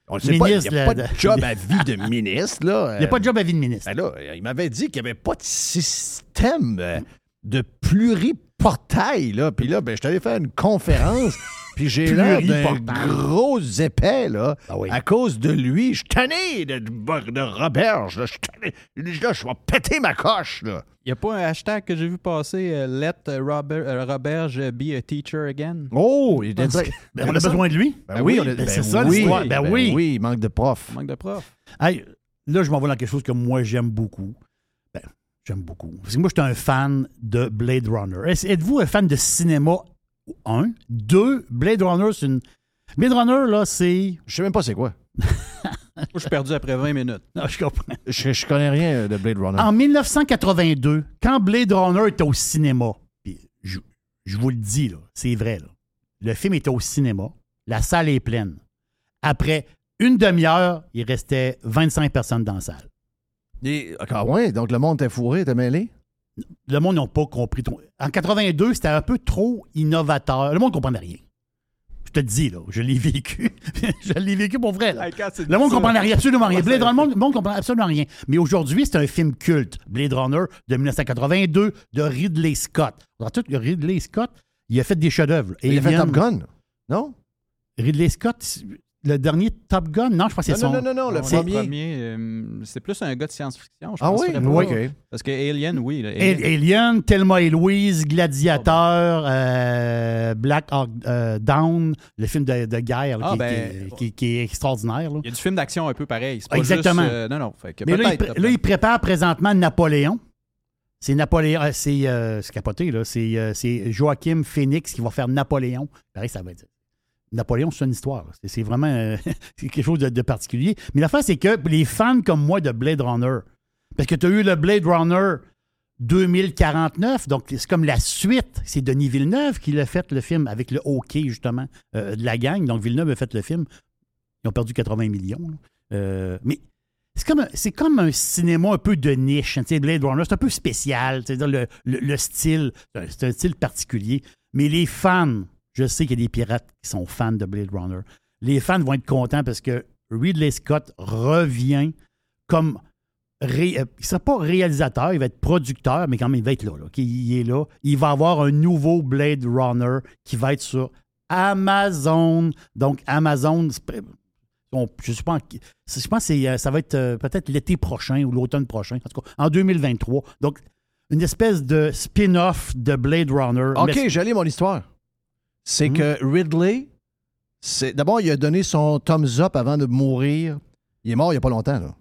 on le sait pas, il n'y a pas de de- job à vie de ministre, là. Il n'y a pas de job à vie de ministre. Ben là, il m'avait dit qu'il n'y avait pas de système euh, de pluriportail, là. Puis là, ben, je t'avais fait une conférence, puis j'ai l'air d'un gros épais, là. Ah oui. À cause de lui, je suis tanné de, de Roberge, là. Je suis tanné. Là, je vais péter ma coche, là. Il n'y a pas un hashtag que j'ai vu passer, euh, Let Robert, euh, Roberge be a teacher again? Oh, il Ben, on a besoin de lui. Ben oui, on a- Ben, ben c'est ça oui, l'histoire. Ben, ben oui. oui, il manque de profs. Manque de prof. Hey, là, je m'en vais dans quelque chose que moi, j'aime beaucoup. Ben, j'aime beaucoup. Parce que moi, je suis un fan de Blade Runner. Êtes-vous un fan de cinéma? Un. Deux, Blade Runner, c'est une. Blade Runner, là, c'est. Je sais même pas c'est quoi. Moi, je suis perdu après 20 minutes. Non, je comprends. Je, je connais rien de Blade Runner. En 1982, quand Blade Runner était au cinéma, puis je, je vous le dis, là, c'est vrai, là, le film était au cinéma, la salle est pleine. Après une demi-heure, il restait 25 personnes dans la salle. Et, ah ouais, donc le monde était fourré, était mêlé? Le monde n'a pas compris. ton- En 82, c'était un peu trop innovateur. Le monde ne comprenait rien. Je te le dis, là, je l'ai vécu. je l'ai vécu pour vrai. là. Le monde ne comprenait rien, absolument rien. Blade Runner, le monde- ne comprenait absolument rien. Mais aujourd'hui, c'est un film culte. Blade Runner de 1982 de Ridley Scott. Dans tout, Ridley Scott, il a fait des chefs-d'œuvre. Il a fait Top Gun, non? Ridley Scott, le dernier Top Gun? Non, je pense que c'est Non, son... non, non, non, le premier, euh, c'est plus un gars de science-fiction. je Ah oui? pas. Oui, ok. Parce que Alien, oui. là, Al- Alien, Thelma et Louise, Gladiateur, euh, Black Hawk euh, Down, le film de, de guerre là, Ah, qui, ben, qui- qui- qui est extraordinaire. là. Il y a du film d'action un peu pareil. Pas Exactement. juste, euh, non, non. Fait que Mais là il, là, prépare présentement Napoléon. C'est Napoléon, c'est euh, c'est capoté, là. C'est c'est Joachim Phoenix qui va faire Napoléon. Pareil, ça va être. Napoléon, c'est une histoire. C'est- vraiment euh, quelque chose de, particulier. Mais l'affaire, c'est que les fans comme moi de Blade Runner, parce que tu as eu le Blade Runner 2049, donc c'est comme la suite. C'est Denis Villeneuve qui l'a fait, le film, avec le hockey, justement, euh, de la gang. Donc Villeneuve a fait le film. Ils ont perdu 80 millions. Euh, mais c'est comme, un- comme un cinéma un peu de niche. hein, Blade Runner, c'est un peu spécial. C'est-à-dire le, le- le style, c'est un style particulier. Mais les fans, je sais qu'il y a des pirates qui sont fans de Blade Runner. Les fans vont être contents parce que Ridley Scott revient comme. ré- euh, il ne sera pas réalisateur, il va être producteur, mais quand même, il va être là. là, ok? Il est là. Il va avoir un nouveau Blade Runner qui va être sur Amazon. Donc, Amazon, on- je sais pas, en- je pense que euh, ça va être euh, peut-être l'été prochain ou l'automne prochain, en tout cas en 2023. Donc, une espèce de spin-off de Blade Runner. OK, lu mon histoire. C'est que Ridley, c'est d'abord, il a donné son thumbs up avant de mourir. Il est mort il n'y a pas longtemps, là.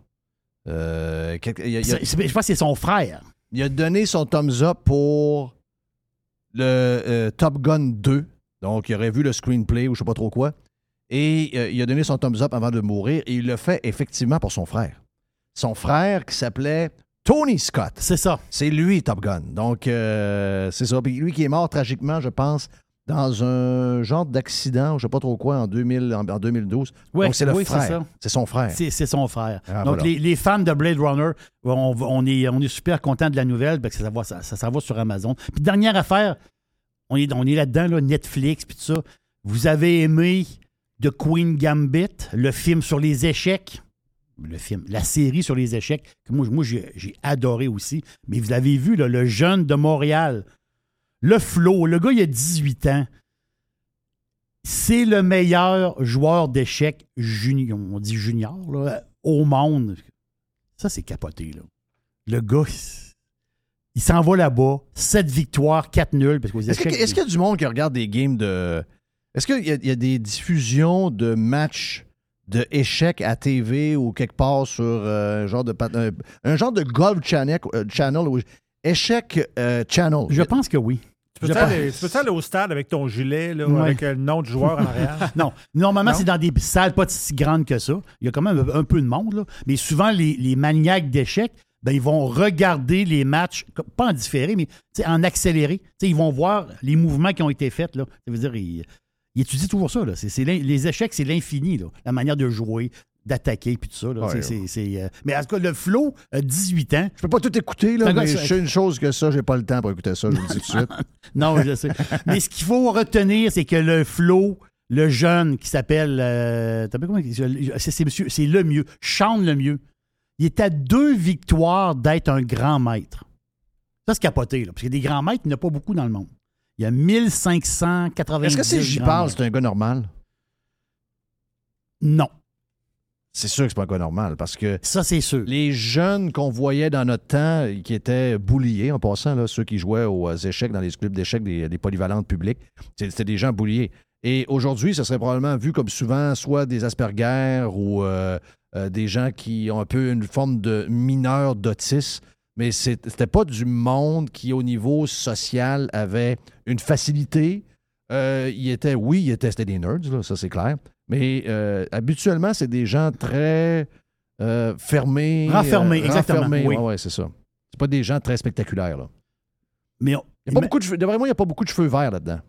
Euh, quelque- il a- il a- C'est- c'est- je pense que c'est son frère. il a donné son thumbs up pour le euh, Top Gun 2. Donc, il aurait vu le screenplay ou je sais pas trop quoi. Et euh, il a donné son thumbs up avant de mourir. Et il le fait effectivement pour son frère. Son frère qui s'appelait Tony Scott. C'est ça. C'est lui, Top Gun. Donc, euh, c'est ça. Puis lui qui est mort tragiquement, je pense, dans un genre d'accident, je sais pas trop quoi, en, 2000, en, en 2012. Ouais, Donc, c'est le oui, c'est frère. C'est son frère. C'est son frère. Ah, Donc, voilà. les, les fans de Blade Runner, on, on est, on est super contents de la nouvelle parce que ça va, ça, ça va sur Amazon. Puis, dernière affaire, on est, on est là-dedans, là, Netflix, puis tout ça. Vous avez aimé The Queen Gambit, le film sur les échecs? Le film, la série sur les échecs, que moi, moi j'ai adoré aussi. Mais vous avez vu, là, le jeune de Montréal, le Flo, le gars, il a 18 ans. C'est le meilleur joueur d'échecs junior, on dit junior, là, au monde. Ça, c'est capoté, là. Le gars, il- s'en va là-bas, 7 victoires, 4 nuls. Parce Est-ce qu'il y a du monde qui regarde des games de. Est-ce qu'il y, a- il y a des diffusions de matchs de échecs à TV ou quelque part sur euh, un, genre de, un, un genre de golf channel, euh, channel ou échec euh, channel? Je pense que oui. Tu peux aller, tu peux aller au stade avec ton gilet, là, Ouais. avec euh, le nom du joueur en arrière? non. Normalement, c'est dans des salles pas si grandes que ça. Il y a quand même un peu de monde, là. mais souvent, les, les maniaques d'échecs, ben, ils vont regarder les matchs, pas en différé, mais en accéléré. Ils vont voir les mouvements qui ont été faits. Là. Ça veut dire, ils, ils étudient toujours ça. Là. Les échecs, c'est l'infini. La manière de jouer, d'attaquer, puis tout ça. là. Ouais, euh, Mais en tout cas, le flow, euh, 18 ans. Je peux pas tout écouter, là, mais je sais une chose que ça, j'ai pas le temps pour écouter ça, je vous le dis tout de suite. non, je sais. Mais ce qu'il faut retenir, c'est que le flow, le jeune qui s'appelle. euh, il- c'est le mieux. Sean le mieux. Il est à deux victoires d'être un grand maître. Ça, c'est capoté, là, parce que des grands maîtres, il n'y en a pas beaucoup dans le monde. Il y a 1590. Est-ce que si j'y parle, c'est un gars normal? Non. C'est sûr que c'est pas un gars normal parce que. Ça, c'est sûr. Les jeunes qu'on voyait dans notre temps, qui étaient bouliés en passant, là, ceux qui jouaient aux euh, échecs dans les clubs d'échecs des, des polyvalentes publiques, c'était des gens bouliés. Et aujourd'hui, ce serait probablement vu comme souvent soit des Asperger ou euh, euh, des gens qui ont un peu une forme de mineur d'autisme. Mais c'était pas du monde qui, au niveau social, avait une facilité. Euh, il était, oui, il était, des nerds, là, ça c'est clair. Mais euh, habituellement, c'est des gens très euh, fermés. Renfermés, euh, exactement, renfermés, oui. ouais, ouais, c'est ça. C'est pas des gens très spectaculaires. Là. Mais on- Il y a pas beaucoup de moi, il n'y a pas beaucoup de cheveux verts là-dedans.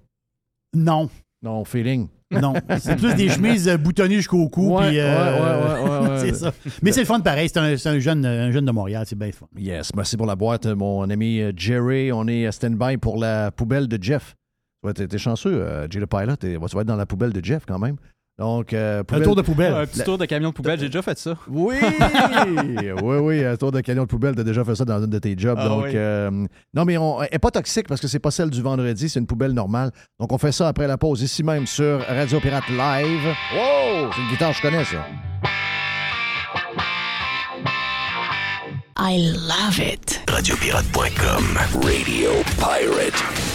Non. Non, feeling. Non, c'est plus des chemises euh, boutonnées jusqu'au cou. Ouais, puis, euh, ouais, ouais, ouais, ouais, c'est ouais. ça. Mais c'est le fun pareil. C'est un, c'est un jeune, un jeune de Montréal. C'est bien fun. Yes, merci pour la boîte, mon ami euh, Jerry. On est à stand-by pour la poubelle de Jeff. Être- t'es chanceux, euh, Jay le Pilot. t'es- Tu vas être dans la poubelle de Jeff quand même. Donc, euh, Un tour de poubelle. Un petit La- tour de camion de poubelle, j'ai déjà fait ça. Oui! oui, oui, un tour de camion de poubelle, t'as déjà fait ça dans une de tes jobs. Ah donc, oui. euh, non, mais on, elle n'est pas toxique parce que c'est pas celle du vendredi, c'est une poubelle normale. Donc, on fait ça après la pause, ici même sur Radio Pirate Live. Wow! C'est une guitare, je connais ça. I love it. Radiopirate.com. Radio Pirate.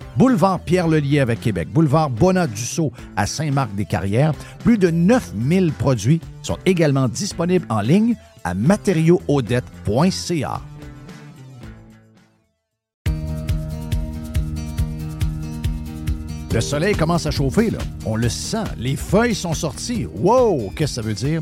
Boulevard Pierre-Lelier avec Québec. Boulevard Bonat-Dussault à Saint-Marc-des-Carrières. Plus de 9000 produits sont également disponibles en ligne à matériauxaudette.ca. Le soleil commence à chauffer. On le sent. Les feuilles sont sorties. Wow! Qu'est-ce que ça veut dire?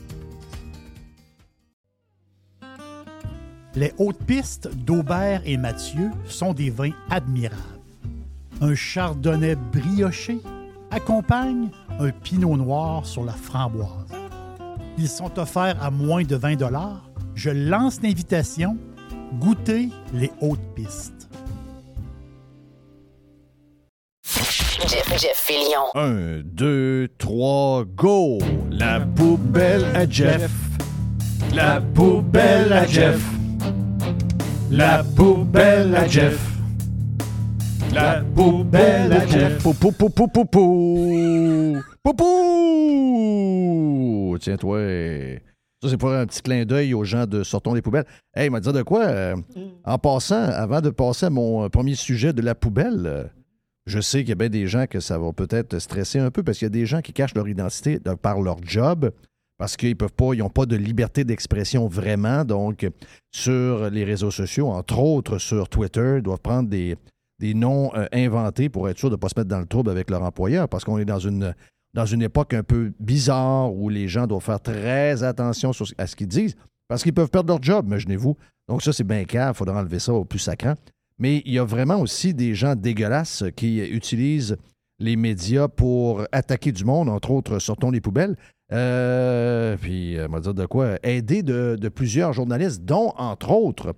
Les hautes pistes d'Aubert et Mathieu sont des vins admirables. Un chardonnay brioché accompagne un pinot noir sur la framboise. Ils sont offerts à moins de 20 Je lance l'invitation. Goûtez les hautes pistes. Jeff, Jeff Fillion. Un, deux, trois, go! La poubelle à Jeff. La poubelle à Jeff. La poubelle à Jeff. La poubelle à Jeff. Pou, pou, pou, pou, pou, pou. Pou, pou. Tiens, toi. Ça, c'est pour un petit clin d'œil aux gens de Sortons les poubelles. Hey, il m'a dit de quoi? euh, En passant, avant de passer à mon euh, premier sujet de la poubelle, euh, je sais qu'il y a bien des gens que ça va peut-être stresser un peu parce qu'il y a des gens qui cachent leur identité de- par leur job parce qu'ils peuvent pas, ils n'ont pas de liberté d'expression vraiment. Donc, sur les réseaux sociaux, entre autres sur Twitter, ils doivent prendre des, noms euh, inventés pour être sûr de ne pas se mettre dans le trouble avec leur employeur parce qu'on est dans une, époque un peu bizarre où les gens doivent faire très attention à ce qu'ils disent parce qu'ils peuvent perdre leur job, imaginez-vous. Donc, ça, c'est bien clair. Il faudra enlever ça au plus sacrant. Mais il y a vraiment aussi des gens dégueulasses qui utilisent les médias pour attaquer du monde, entre autres, sortons les poubelles. Euh, puis, on va dire de quoi, aider de, plusieurs journalistes, dont, entre autres,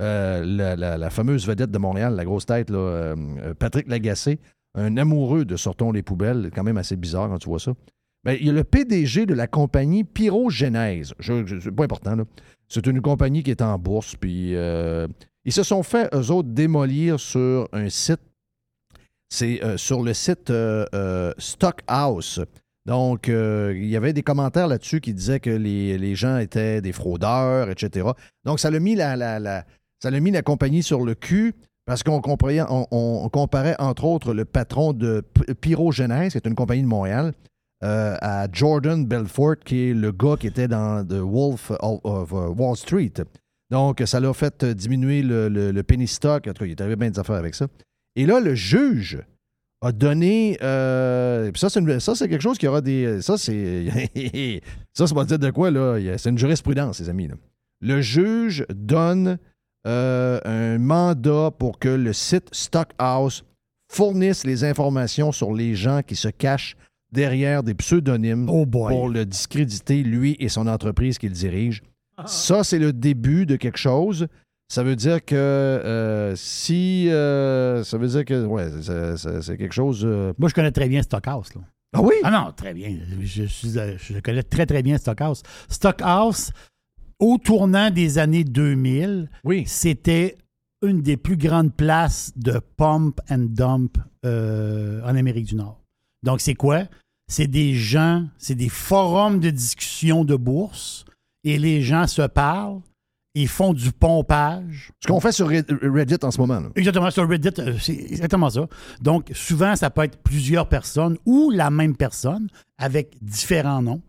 euh, la, fameuse vedette de Montréal, la grosse tête, euh, Patrick Lagacé, un amoureux de Sortons les poubelles, quand même assez bizarre quand tu vois ça. Ben, il y a le PDG de la compagnie Pyrogenèse. C'est pas important, là. C'est une compagnie qui est en bourse, puis ils se sont fait, eux autres, démolir sur un site. C'est sur le site Stockhouse. Donc, euh, il y avait des commentaires là-dessus qui disaient que les, gens étaient des fraudeurs, etc. Donc, ça l'a mis la, la- la- mis la compagnie sur le cul parce qu'on comparait, on, comparait, entre autres, le patron de Pyrogenèse, qui est une compagnie de Montréal, euh, à Jordan Belfort, qui est le gars qui était dans The Wolf of of, uh, Wall Street. Donc, ça l'a fait euh, diminuer le, penny stock. En tout cas, il est arrivé bien des affaires avec ça. Et là, le juge a donné. euh, puis ça, c'est une- ça, c'est quelque chose qui aura des. Ça, c'est. ça, ça va dire de quoi, là? C'est une jurisprudence, les amis. là. Le juge donne euh, un mandat pour que le site Stockhouse fournisse les informations sur les gens qui se cachent derrière des pseudonymes pour le discréditer, lui et son entreprise qu'il dirige. Ça, c'est le début de quelque chose. Ça veut dire que euh, si. euh, ça veut dire que. Ouais, c'est quelque chose. euh, Moi, je connais très bien Stockhouse. Là. Ah oui? Ah non, très bien. Je, euh, je connais très, très bien Stockhouse. Stockhouse, au tournant des années 2000, c'était une des plus grandes places de pump and dump en Amérique du Nord. Donc, c'est quoi? C'est des gens, c'est des forums de discussion de bourse et les gens se parlent, ils font du pompage. Ce qu'on fait sur Red- Reddit en ce moment. là. Exactement, sur Reddit, euh, c'est exactement ça. Donc, souvent, ça peut être plusieurs personnes ou la même personne avec différents noms.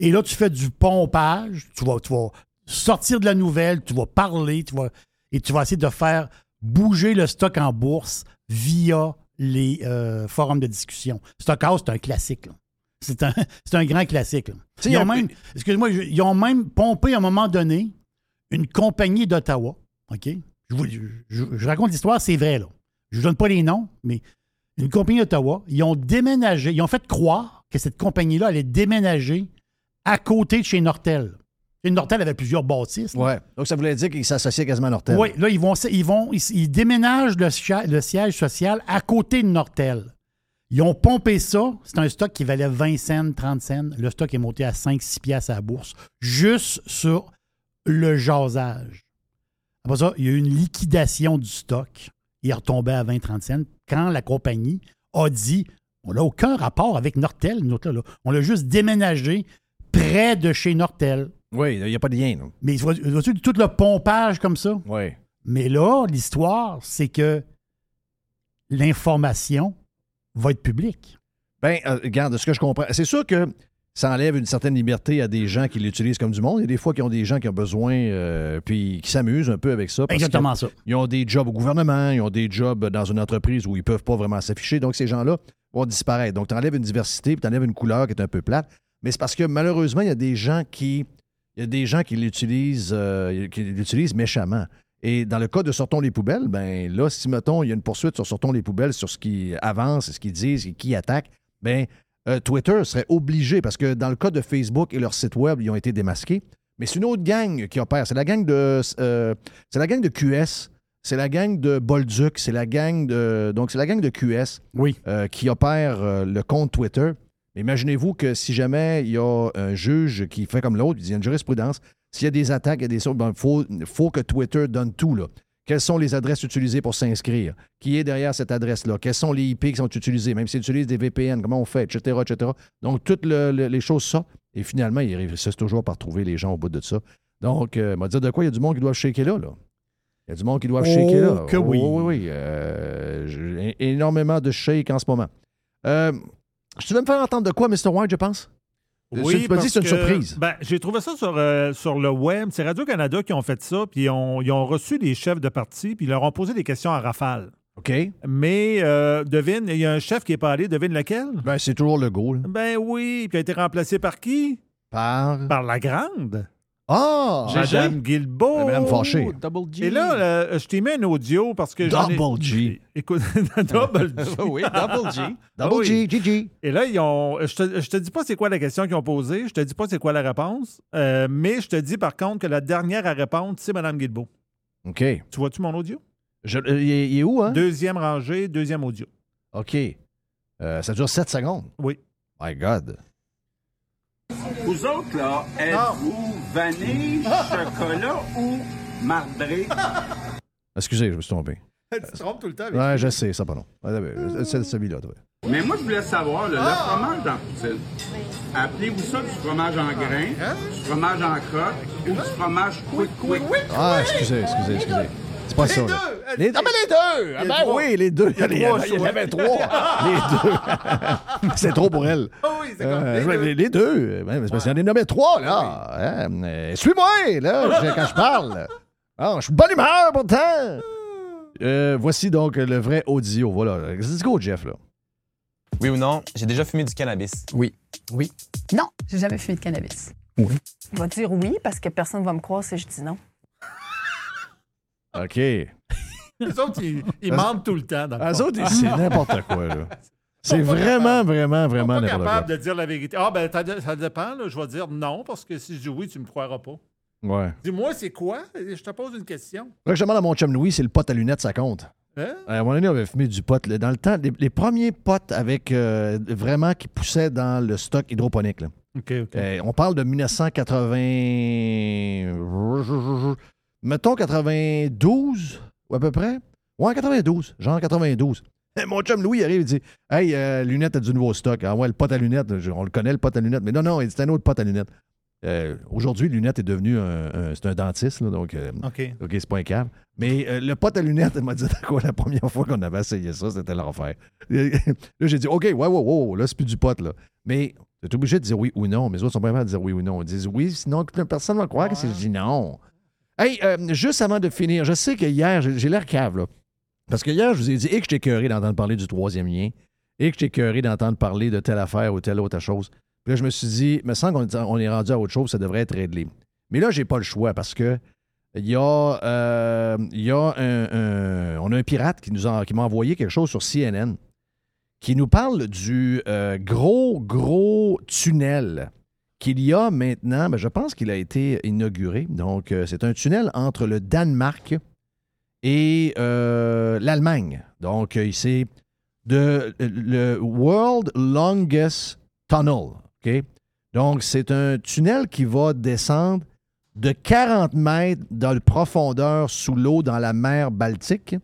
Et là, tu fais du pompage, tu vas, tu vas sortir de la nouvelle, tu vas parler, tu vas, et tu vas essayer de faire bouger le stock en bourse via les euh, forums de discussion. Stockhouse, c'est un classique. là. C'est un, c'est un grand classique. Ils ont, même, excuse-moi, ils ont même pompé à un moment donné une compagnie d'Ottawa. OK? Je, vous- je- je- je raconte l'histoire, c'est vrai. là. Je ne donne pas les noms, mais une compagnie d'Ottawa, ils ont déménagé, ils ont fait croire que cette compagnie-là allait déménager à côté de chez Nortel. Et Nortel avait plusieurs bâtisses. Ouais. Donc, ça voulait dire qu'ils s'associaient quasiment à Nortel. Oui, là, ils vont, ils vont, ils, ils déménagent le, le siège social à côté de Nortel. Ils ont pompé ça. C'est un stock qui valait 20 cents, 30 cents. Le stock est monté à 5-6 piastres à la bourse, juste sur le jasage. Après ça, il y a eu une liquidation du stock. Il est retombé à 20-30 cents quand la compagnie a dit on n'a aucun rapport avec Nortel, là. On l'a juste déménagé près de chez Nortel. Oui, il n'y a pas de lien. là. Mais vois- vois-tu tout le pompage comme ça? Oui. Mais là, l'histoire, c'est que l'information va être publique. Ben, euh, regarde, ce que je comprends, c'est sûr que ça enlève une certaine liberté à des gens qui l'utilisent comme du monde. Il y a des fois qui ont des gens qui ont besoin, euh, puis qui s'amusent un peu avec ça. parce Exactement ça. Ils ont des jobs au gouvernement, ils ont des jobs dans une entreprise où ils peuvent pas vraiment s'afficher. Donc, ces gens-là vont disparaître. Donc, tu enlèves une diversité, puis tu enlèves une couleur qui est un peu plate. Mais c'est parce que malheureusement, il y a des gens qui, il y a des gens qui l'utilisent, euh, qui l'utilisent méchamment. Et dans le cas de Sortons les poubelles, ben là, si, mettons, il y a une poursuite sur Sortons les poubelles, sur ce qui avance, ce qu'ils disent et qui attaque, ben euh, Twitter serait obligé, parce que dans le cas de Facebook et leur site web, ils ont été démasqués, mais c'est une autre gang qui opère. C'est la gang de, euh, c'est la gang de QS, c'est la gang de Bolduc, c'est la gang de, donc c'est la gang de QS oui. qui opère euh, le compte Twitter. Imaginez-vous que si jamais il y a un juge qui fait comme l'autre, il y a une jurisprudence, s'il y a des attaques, il y a des choses, il faut, faut que Twitter donne tout. Là. Quelles sont les adresses utilisées pour s'inscrire? Qui est derrière cette adresse-là? Quels sont les IP qui sont utilisés? Même s'ils utilisent des VPN, comment on fait, etc., etc. Donc, toutes le- le- les choses sortent. Et finalement, ils réussissent toujours par trouver les gens au bout de ça. Donc, euh, m'a dire de quoi? Il y a du monde qui doit shaker là, là? Il y a du monde qui doit Oh, shaker là? que oui. oui, oui. Euh, j'ai énormément de shake en ce moment. Euh, tu veux me faire entendre de quoi, Mr. White, je pense? Dit parce c'est une surprise. Ben, j'ai trouvé ça sur, euh, sur le web. C'est Radio-Canada qui ont fait ça, puis ils ont, ils ont reçu des chefs de parti, puis ils leur ont posé des questions à rafale. OK. Mais euh, devine, il y a un chef qui est pas allé, devine lequel? Ben, c'est toujours le goal. Ben oui, puis il a été remplacé par qui? Par? Par la grande. Ah! Madame Guilbeault. Madame fâchée. Double G. Et là, euh, je t'ai mis un audio parce que ai- Double G. Écoute, double G. oui, double G. Double Oui. G, GG. Et là, ils ont. Je te, je te dis pas c'est quoi la question qu'ils ont posée, je te dis pas c'est quoi la réponse, euh, mais je te dis par contre que la dernière à répondre, c'est Mme Guilbeault. OK. Tu vois-tu mon audio? Je- euh, il, est, il est où, hein? Deuxième rangée, deuxième audio. OK. Euh, ça dure 7 secondes. Oui. My God. Vous autres, là, êtes-vous vanille, chocolat ou marbré? Excusez, je me suis trompé. tu te trompes tout le temps. Ouais, je sais, ça pas non. C'est celui-là, toi. Mais moi, je voulais savoir, là, le fromage dans poutine, appelez-vous ça du fromage en grains, du fromage en crotte ou du fromage quick quick? Ah, excusez, excusez, excusez. C'est pas ça. là. Les Ah, mais les deux! Ah, ben trois. oui, les deux. Il y en avait trois. les deux. c'est trop pour elle. Ah oui, c'est comme Euh, les deux. les, deux. C'est parce qu'il y en a nommé trois, là. Hein, euh, Suis-moi, là, quand je parle. Ah, je suis de bonne humeur, pourtant. Euh, voici donc le vrai audio. Voilà. Let's go, Jeff, là. Oui ou non, j'ai déjà fumé du cannabis. Oui. Oui. Non, j'ai jamais fumé de cannabis. Oui. Je vais dire oui parce que personne va me croire si je dis non. OK. Les autres, ils, mentent tout le temps. Dans le Eux fond. autres, c'est n'importe quoi, là. C'est vraiment, vraiment, vraiment pas n'importe quoi. capable de dire la vérité. Ah, ben, ça ça dépend. là. Je vais dire non, parce que si je dis oui, tu me croiras pas. Ouais. Dis-moi, c'est quoi? Je te pose une question. Là, je demande à mon chum Louis, c'est le pot à lunettes, ça compte. Hein? À un moment donné, on avait fumé du pot. là. Dans le temps, les, les premiers potes avec euh, vraiment qui poussaient dans le stock hydroponique. là. OK, OK. Euh, on parle de 1980. Mettons 92, ou à peu près. Ouais, 92. Genre 92. Et Mon chum Louis arrive et dit Hey, euh, lunettes, t'as du nouveau stock. Ah ouais, le pot à lunettes, on le connaît, le pot à lunettes. Mais non, non, c'est un autre pot à lunettes. Euh, Aujourd'hui, lunettes est devenu un, un- c'est un dentiste, là, donc euh, OK. OK, c'est pas un cave. Mais euh, le pot à lunettes, elle m'a dit quoi la première fois qu'on avait essayé ça, c'était l'enfer. là, j'ai dit OK, ouais, ouais, ouais, là, c'est plus du pot, là. Mais tu es obligé de dire oui ou non. Mes autres sont pas de dire oui ou non. Ils disent oui, sinon personne ne va croire que c'est. Je dis non. Hey, euh, juste avant de finir, je sais que hier, j'ai l'air cave, là. Parce que hier, je vous ai dit, et que j'étais cœuré d'entendre parler du troisième lien, et que j'étais cœuré d'entendre parler de telle affaire ou telle autre chose. Puis là, je me suis dit, me semble qu'on est- rendu à autre chose, ça devrait être réglé. Mais là, j'ai pas le choix parce que il y a, euh, y a un, un- on a un pirate qui nous a, qui m'a envoyé quelque chose sur CNN qui nous parle du euh, gros, gros tunnel qu'il y a maintenant. Ben, je pense qu'il a été inauguré. Donc, euh, c'est un tunnel entre le Danemark et euh, l'Allemagne. Donc, euh, de, le World Longest Tunnel. Donc, c'est un tunnel qui va descendre de 40 mètres dans le profondeur sous l'eau dans la mer Baltique.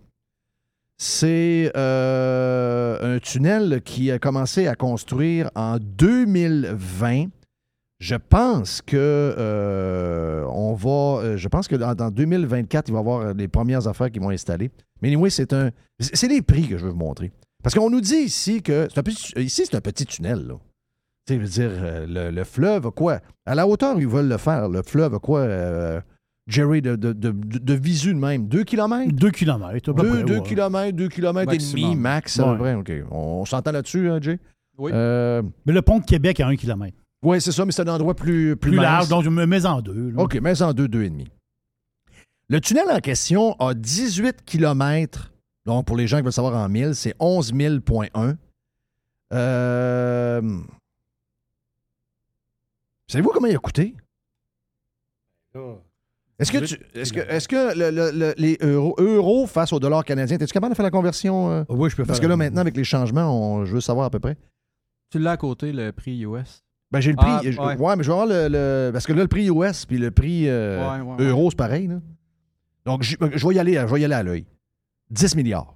C'est un tunnel qui a commencé à construire en 2020. Je pense que euh, on va. euh, Je pense que dans, dans 2024, il va y avoir les premières affaires qui vont installer. Mais anyway, c'est un. C'est les prix que je veux vous montrer. Parce qu'on nous dit ici que. c'est un petit- ici, c'est un petit tunnel, là. Tu sais, je veux dire, euh, le, le fleuve, quoi? À la hauteur ils veulent le faire, le fleuve, quoi? euh, Jerry, de, de, de, de visu de même. 2 km? 2 km. 2 km, 2 km et demi Maximum. max, à peu près. On, on s'entend là-dessus, hein, Jay? Oui. Euh, Mais le pont de Québec à 1 km. Oui, c'est ça, mais c'est un endroit plus, plus, Plus large, donc je me mets en deux. là. OK, mets en deux, deux et demi. Le tunnel en question a 18 km. Donc, pour les gens qui veulent savoir en mille, c'est 11 000.1. Euh... Savez-vous comment il a coûté? Est-ce que, tu- est-ce que, est-ce que le- le- le- les euros, euros face au dollar canadien, es-tu capable de faire la conversion? euh? Oui, je peux Parce faire- que là, maintenant, avec les changements, on- je veux savoir à peu près. Tu l'as à côté, le prix US. Ben, j'ai le prix. Ah, je- ouais. ouais. mais je vais avoir le, le- Parce que là, le prix US puis le prix euh, Ouais, ouais, ouais. euro, c'est pareil. là. Donc, je, je vais y aller, je vais y aller à l'œil. 10 milliards.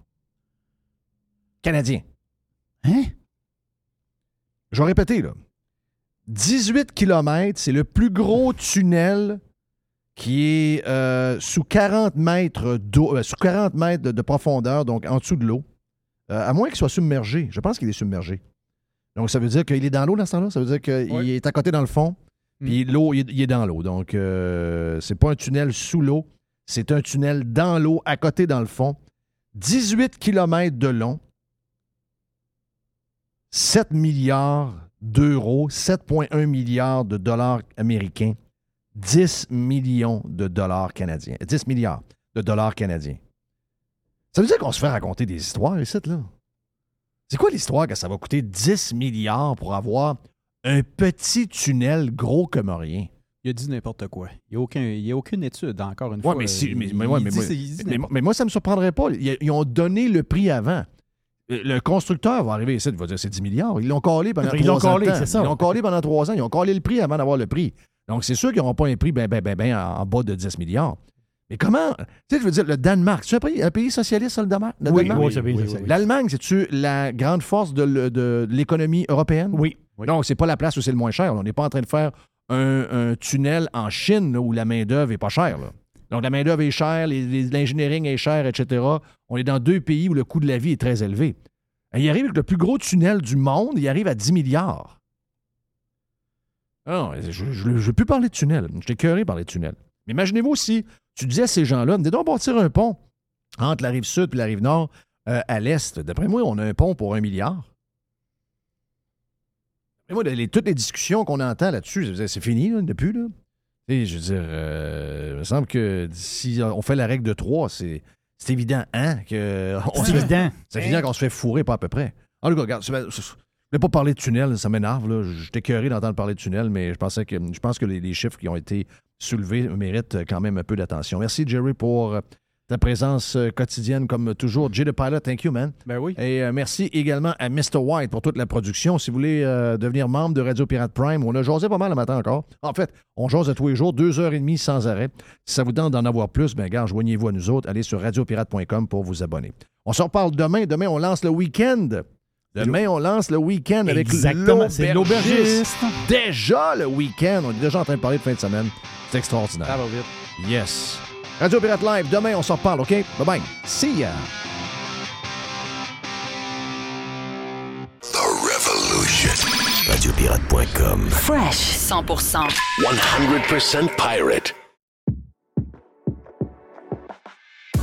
Canadiens. Hein? Je vais répéter, là. 18 km, c'est le plus gros tunnel qui est euh, sous 40 mètres d'eau, euh, sous 40 mètres de, de profondeur, donc en dessous de l'eau. Euh, à moins qu'il soit submergé. Je pense qu'il est submergé. Donc, ça veut dire qu'il est dans l'eau dans ce temps-là? Ça veut dire qu'il est à côté dans le fond, puis l'eau, il, est- il est dans l'eau. Donc, euh, c'est pas un tunnel sous l'eau, c'est un tunnel dans l'eau, à côté dans le fond. 18 km de long, 7 milliards d'euros, 7,1 milliards de dollars américains, 10 millions de dollars canadiens. 10 milliards de dollars canadiens. Ça veut dire qu'on se fait raconter des histoires ici, là. C'est quoi l'histoire que ça va coûter 10 milliards pour avoir un petit tunnel gros comme rien? Il a dit n'importe quoi. Il n'y a, aucun- aucune étude, encore une Ouais, fois. mais, si- Il- mais, il mais- ouais, mais dit- moi, mais- mais ça ne me surprendrait pas. Ils, ils ont donné le prix avant. Euh, Le constructeur va arriver ici, il va dire c'est 10 milliards. Ils l'ont collé pendant Ils trois ans. collé, ça. Ils l'ont collé pendant trois ans. Ils ont collé le prix avant d'avoir le prix. Donc, c'est sûr qu'ils n'auront pas un prix ben, ben, ben, ben en, en bas de 10 milliards. Mais comment? Tu sais, je veux dire, le Danemark, c'est un pays, un pays socialiste, le Danemark? le Oui, Danemark? oui, c'est un pays socialiste. L'Allemagne, c'est-tu la grande force de, l'économie européenne? Oui. Donc, c'est pas la place où c'est le moins cher. On n'est pas en train de faire un, un tunnel en Chine là, où la main-d'œuvre est pas chère. là. Donc, la main-d'œuvre est chère, l'ingénierie est chère, etc. On est dans deux pays où le coût de la vie est très élevé. Et il arrive avec le plus gros tunnel du monde, il arrive à 10 milliards. Ah, je ne veux plus parler de tunnel. J'étais cœuré par les tunnels. Mais imaginez-vous si tu disais à ces gens-là, venez donc bâtir un pont entre la rive sud et la rive nord euh, à l'est. D'après moi, on a un pont pour un milliard. Et moi, les- toutes les discussions qu'on entend là-dessus, c'est fini, là, depuis. Là. Et je veux dire, euh, il me semble que si on fait la règle de trois, c'est c'est évident, hein? Que on C'est évident. C'est évident qu'on se fait fourrer, pas à peu près. En tout cas, regarde, je ne voulais pas parler de tunnel, ça m'énerve. là. J'étais curieux d'entendre parler de tunnel, mais je, pensais que, je pense que les, les chiffres qui ont été soulevés méritent quand même un peu d'attention. Merci, Jerry, pour euh, ta présence euh, quotidienne, comme toujours. Jay the Pilot, thank you, man. Ben oui. Et euh, merci également à Mr. White pour toute la production. Si vous voulez euh, devenir membre de Radio Pirate Prime, on a jasé pas mal le matin encore. En fait, on jase à tous les jours, deux heures et demie sans arrêt. Si ça vous tente d'en avoir plus, ben gars, joignez-vous à nous autres. Allez sur radiopirate.com pour vous abonner. On se reparle demain. Demain, on lance le week-end. Demain, on lance le week-end avec Exactement, c'est l'aubergiste. l'aubergiste. Déjà le week-end. On est déjà en train de parler de fin de semaine. C'est extraordinaire. Ça va vite. Yes. Radio Pirate Live, demain, on s'en reparle, OK? Bye-bye. See ya. The Revolution. Radiopirate.com. Fresh 100%. 100% pirate.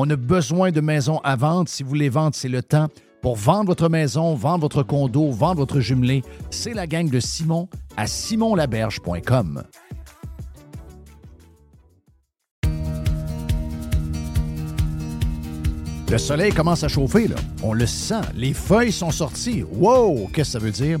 On a besoin de maisons à vendre. Si vous voulez vendre, c'est le temps. Pour vendre votre maison, vendre votre condo, vendre votre jumelé, c'est la gang de Simon à simonlaberge.com. Le soleil commence à chauffer, là. On le sent. Les feuilles sont sorties. Wow! Qu'est-ce que ça veut dire?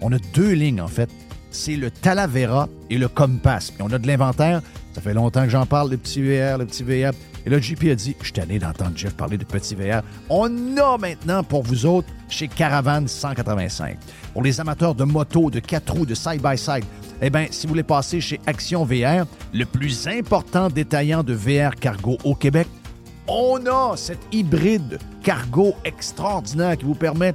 On a deux lignes, en fait. C'est le Talavera et le Compass. On a de l'inventaire. Ça fait longtemps que j'en parle, le petit VR, le petit VR. Et là, JP a dit, je suis d'entendre Jeff parler de petit VR. On a maintenant pour vous autres chez Caravane 185. Pour les amateurs de moto, de quatre roues, de side-by-side, eh bien, si vous voulez passer chez Action VR, le plus important détaillant de VR cargo au Québec, on a cette hybride cargo extraordinaire qui vous permet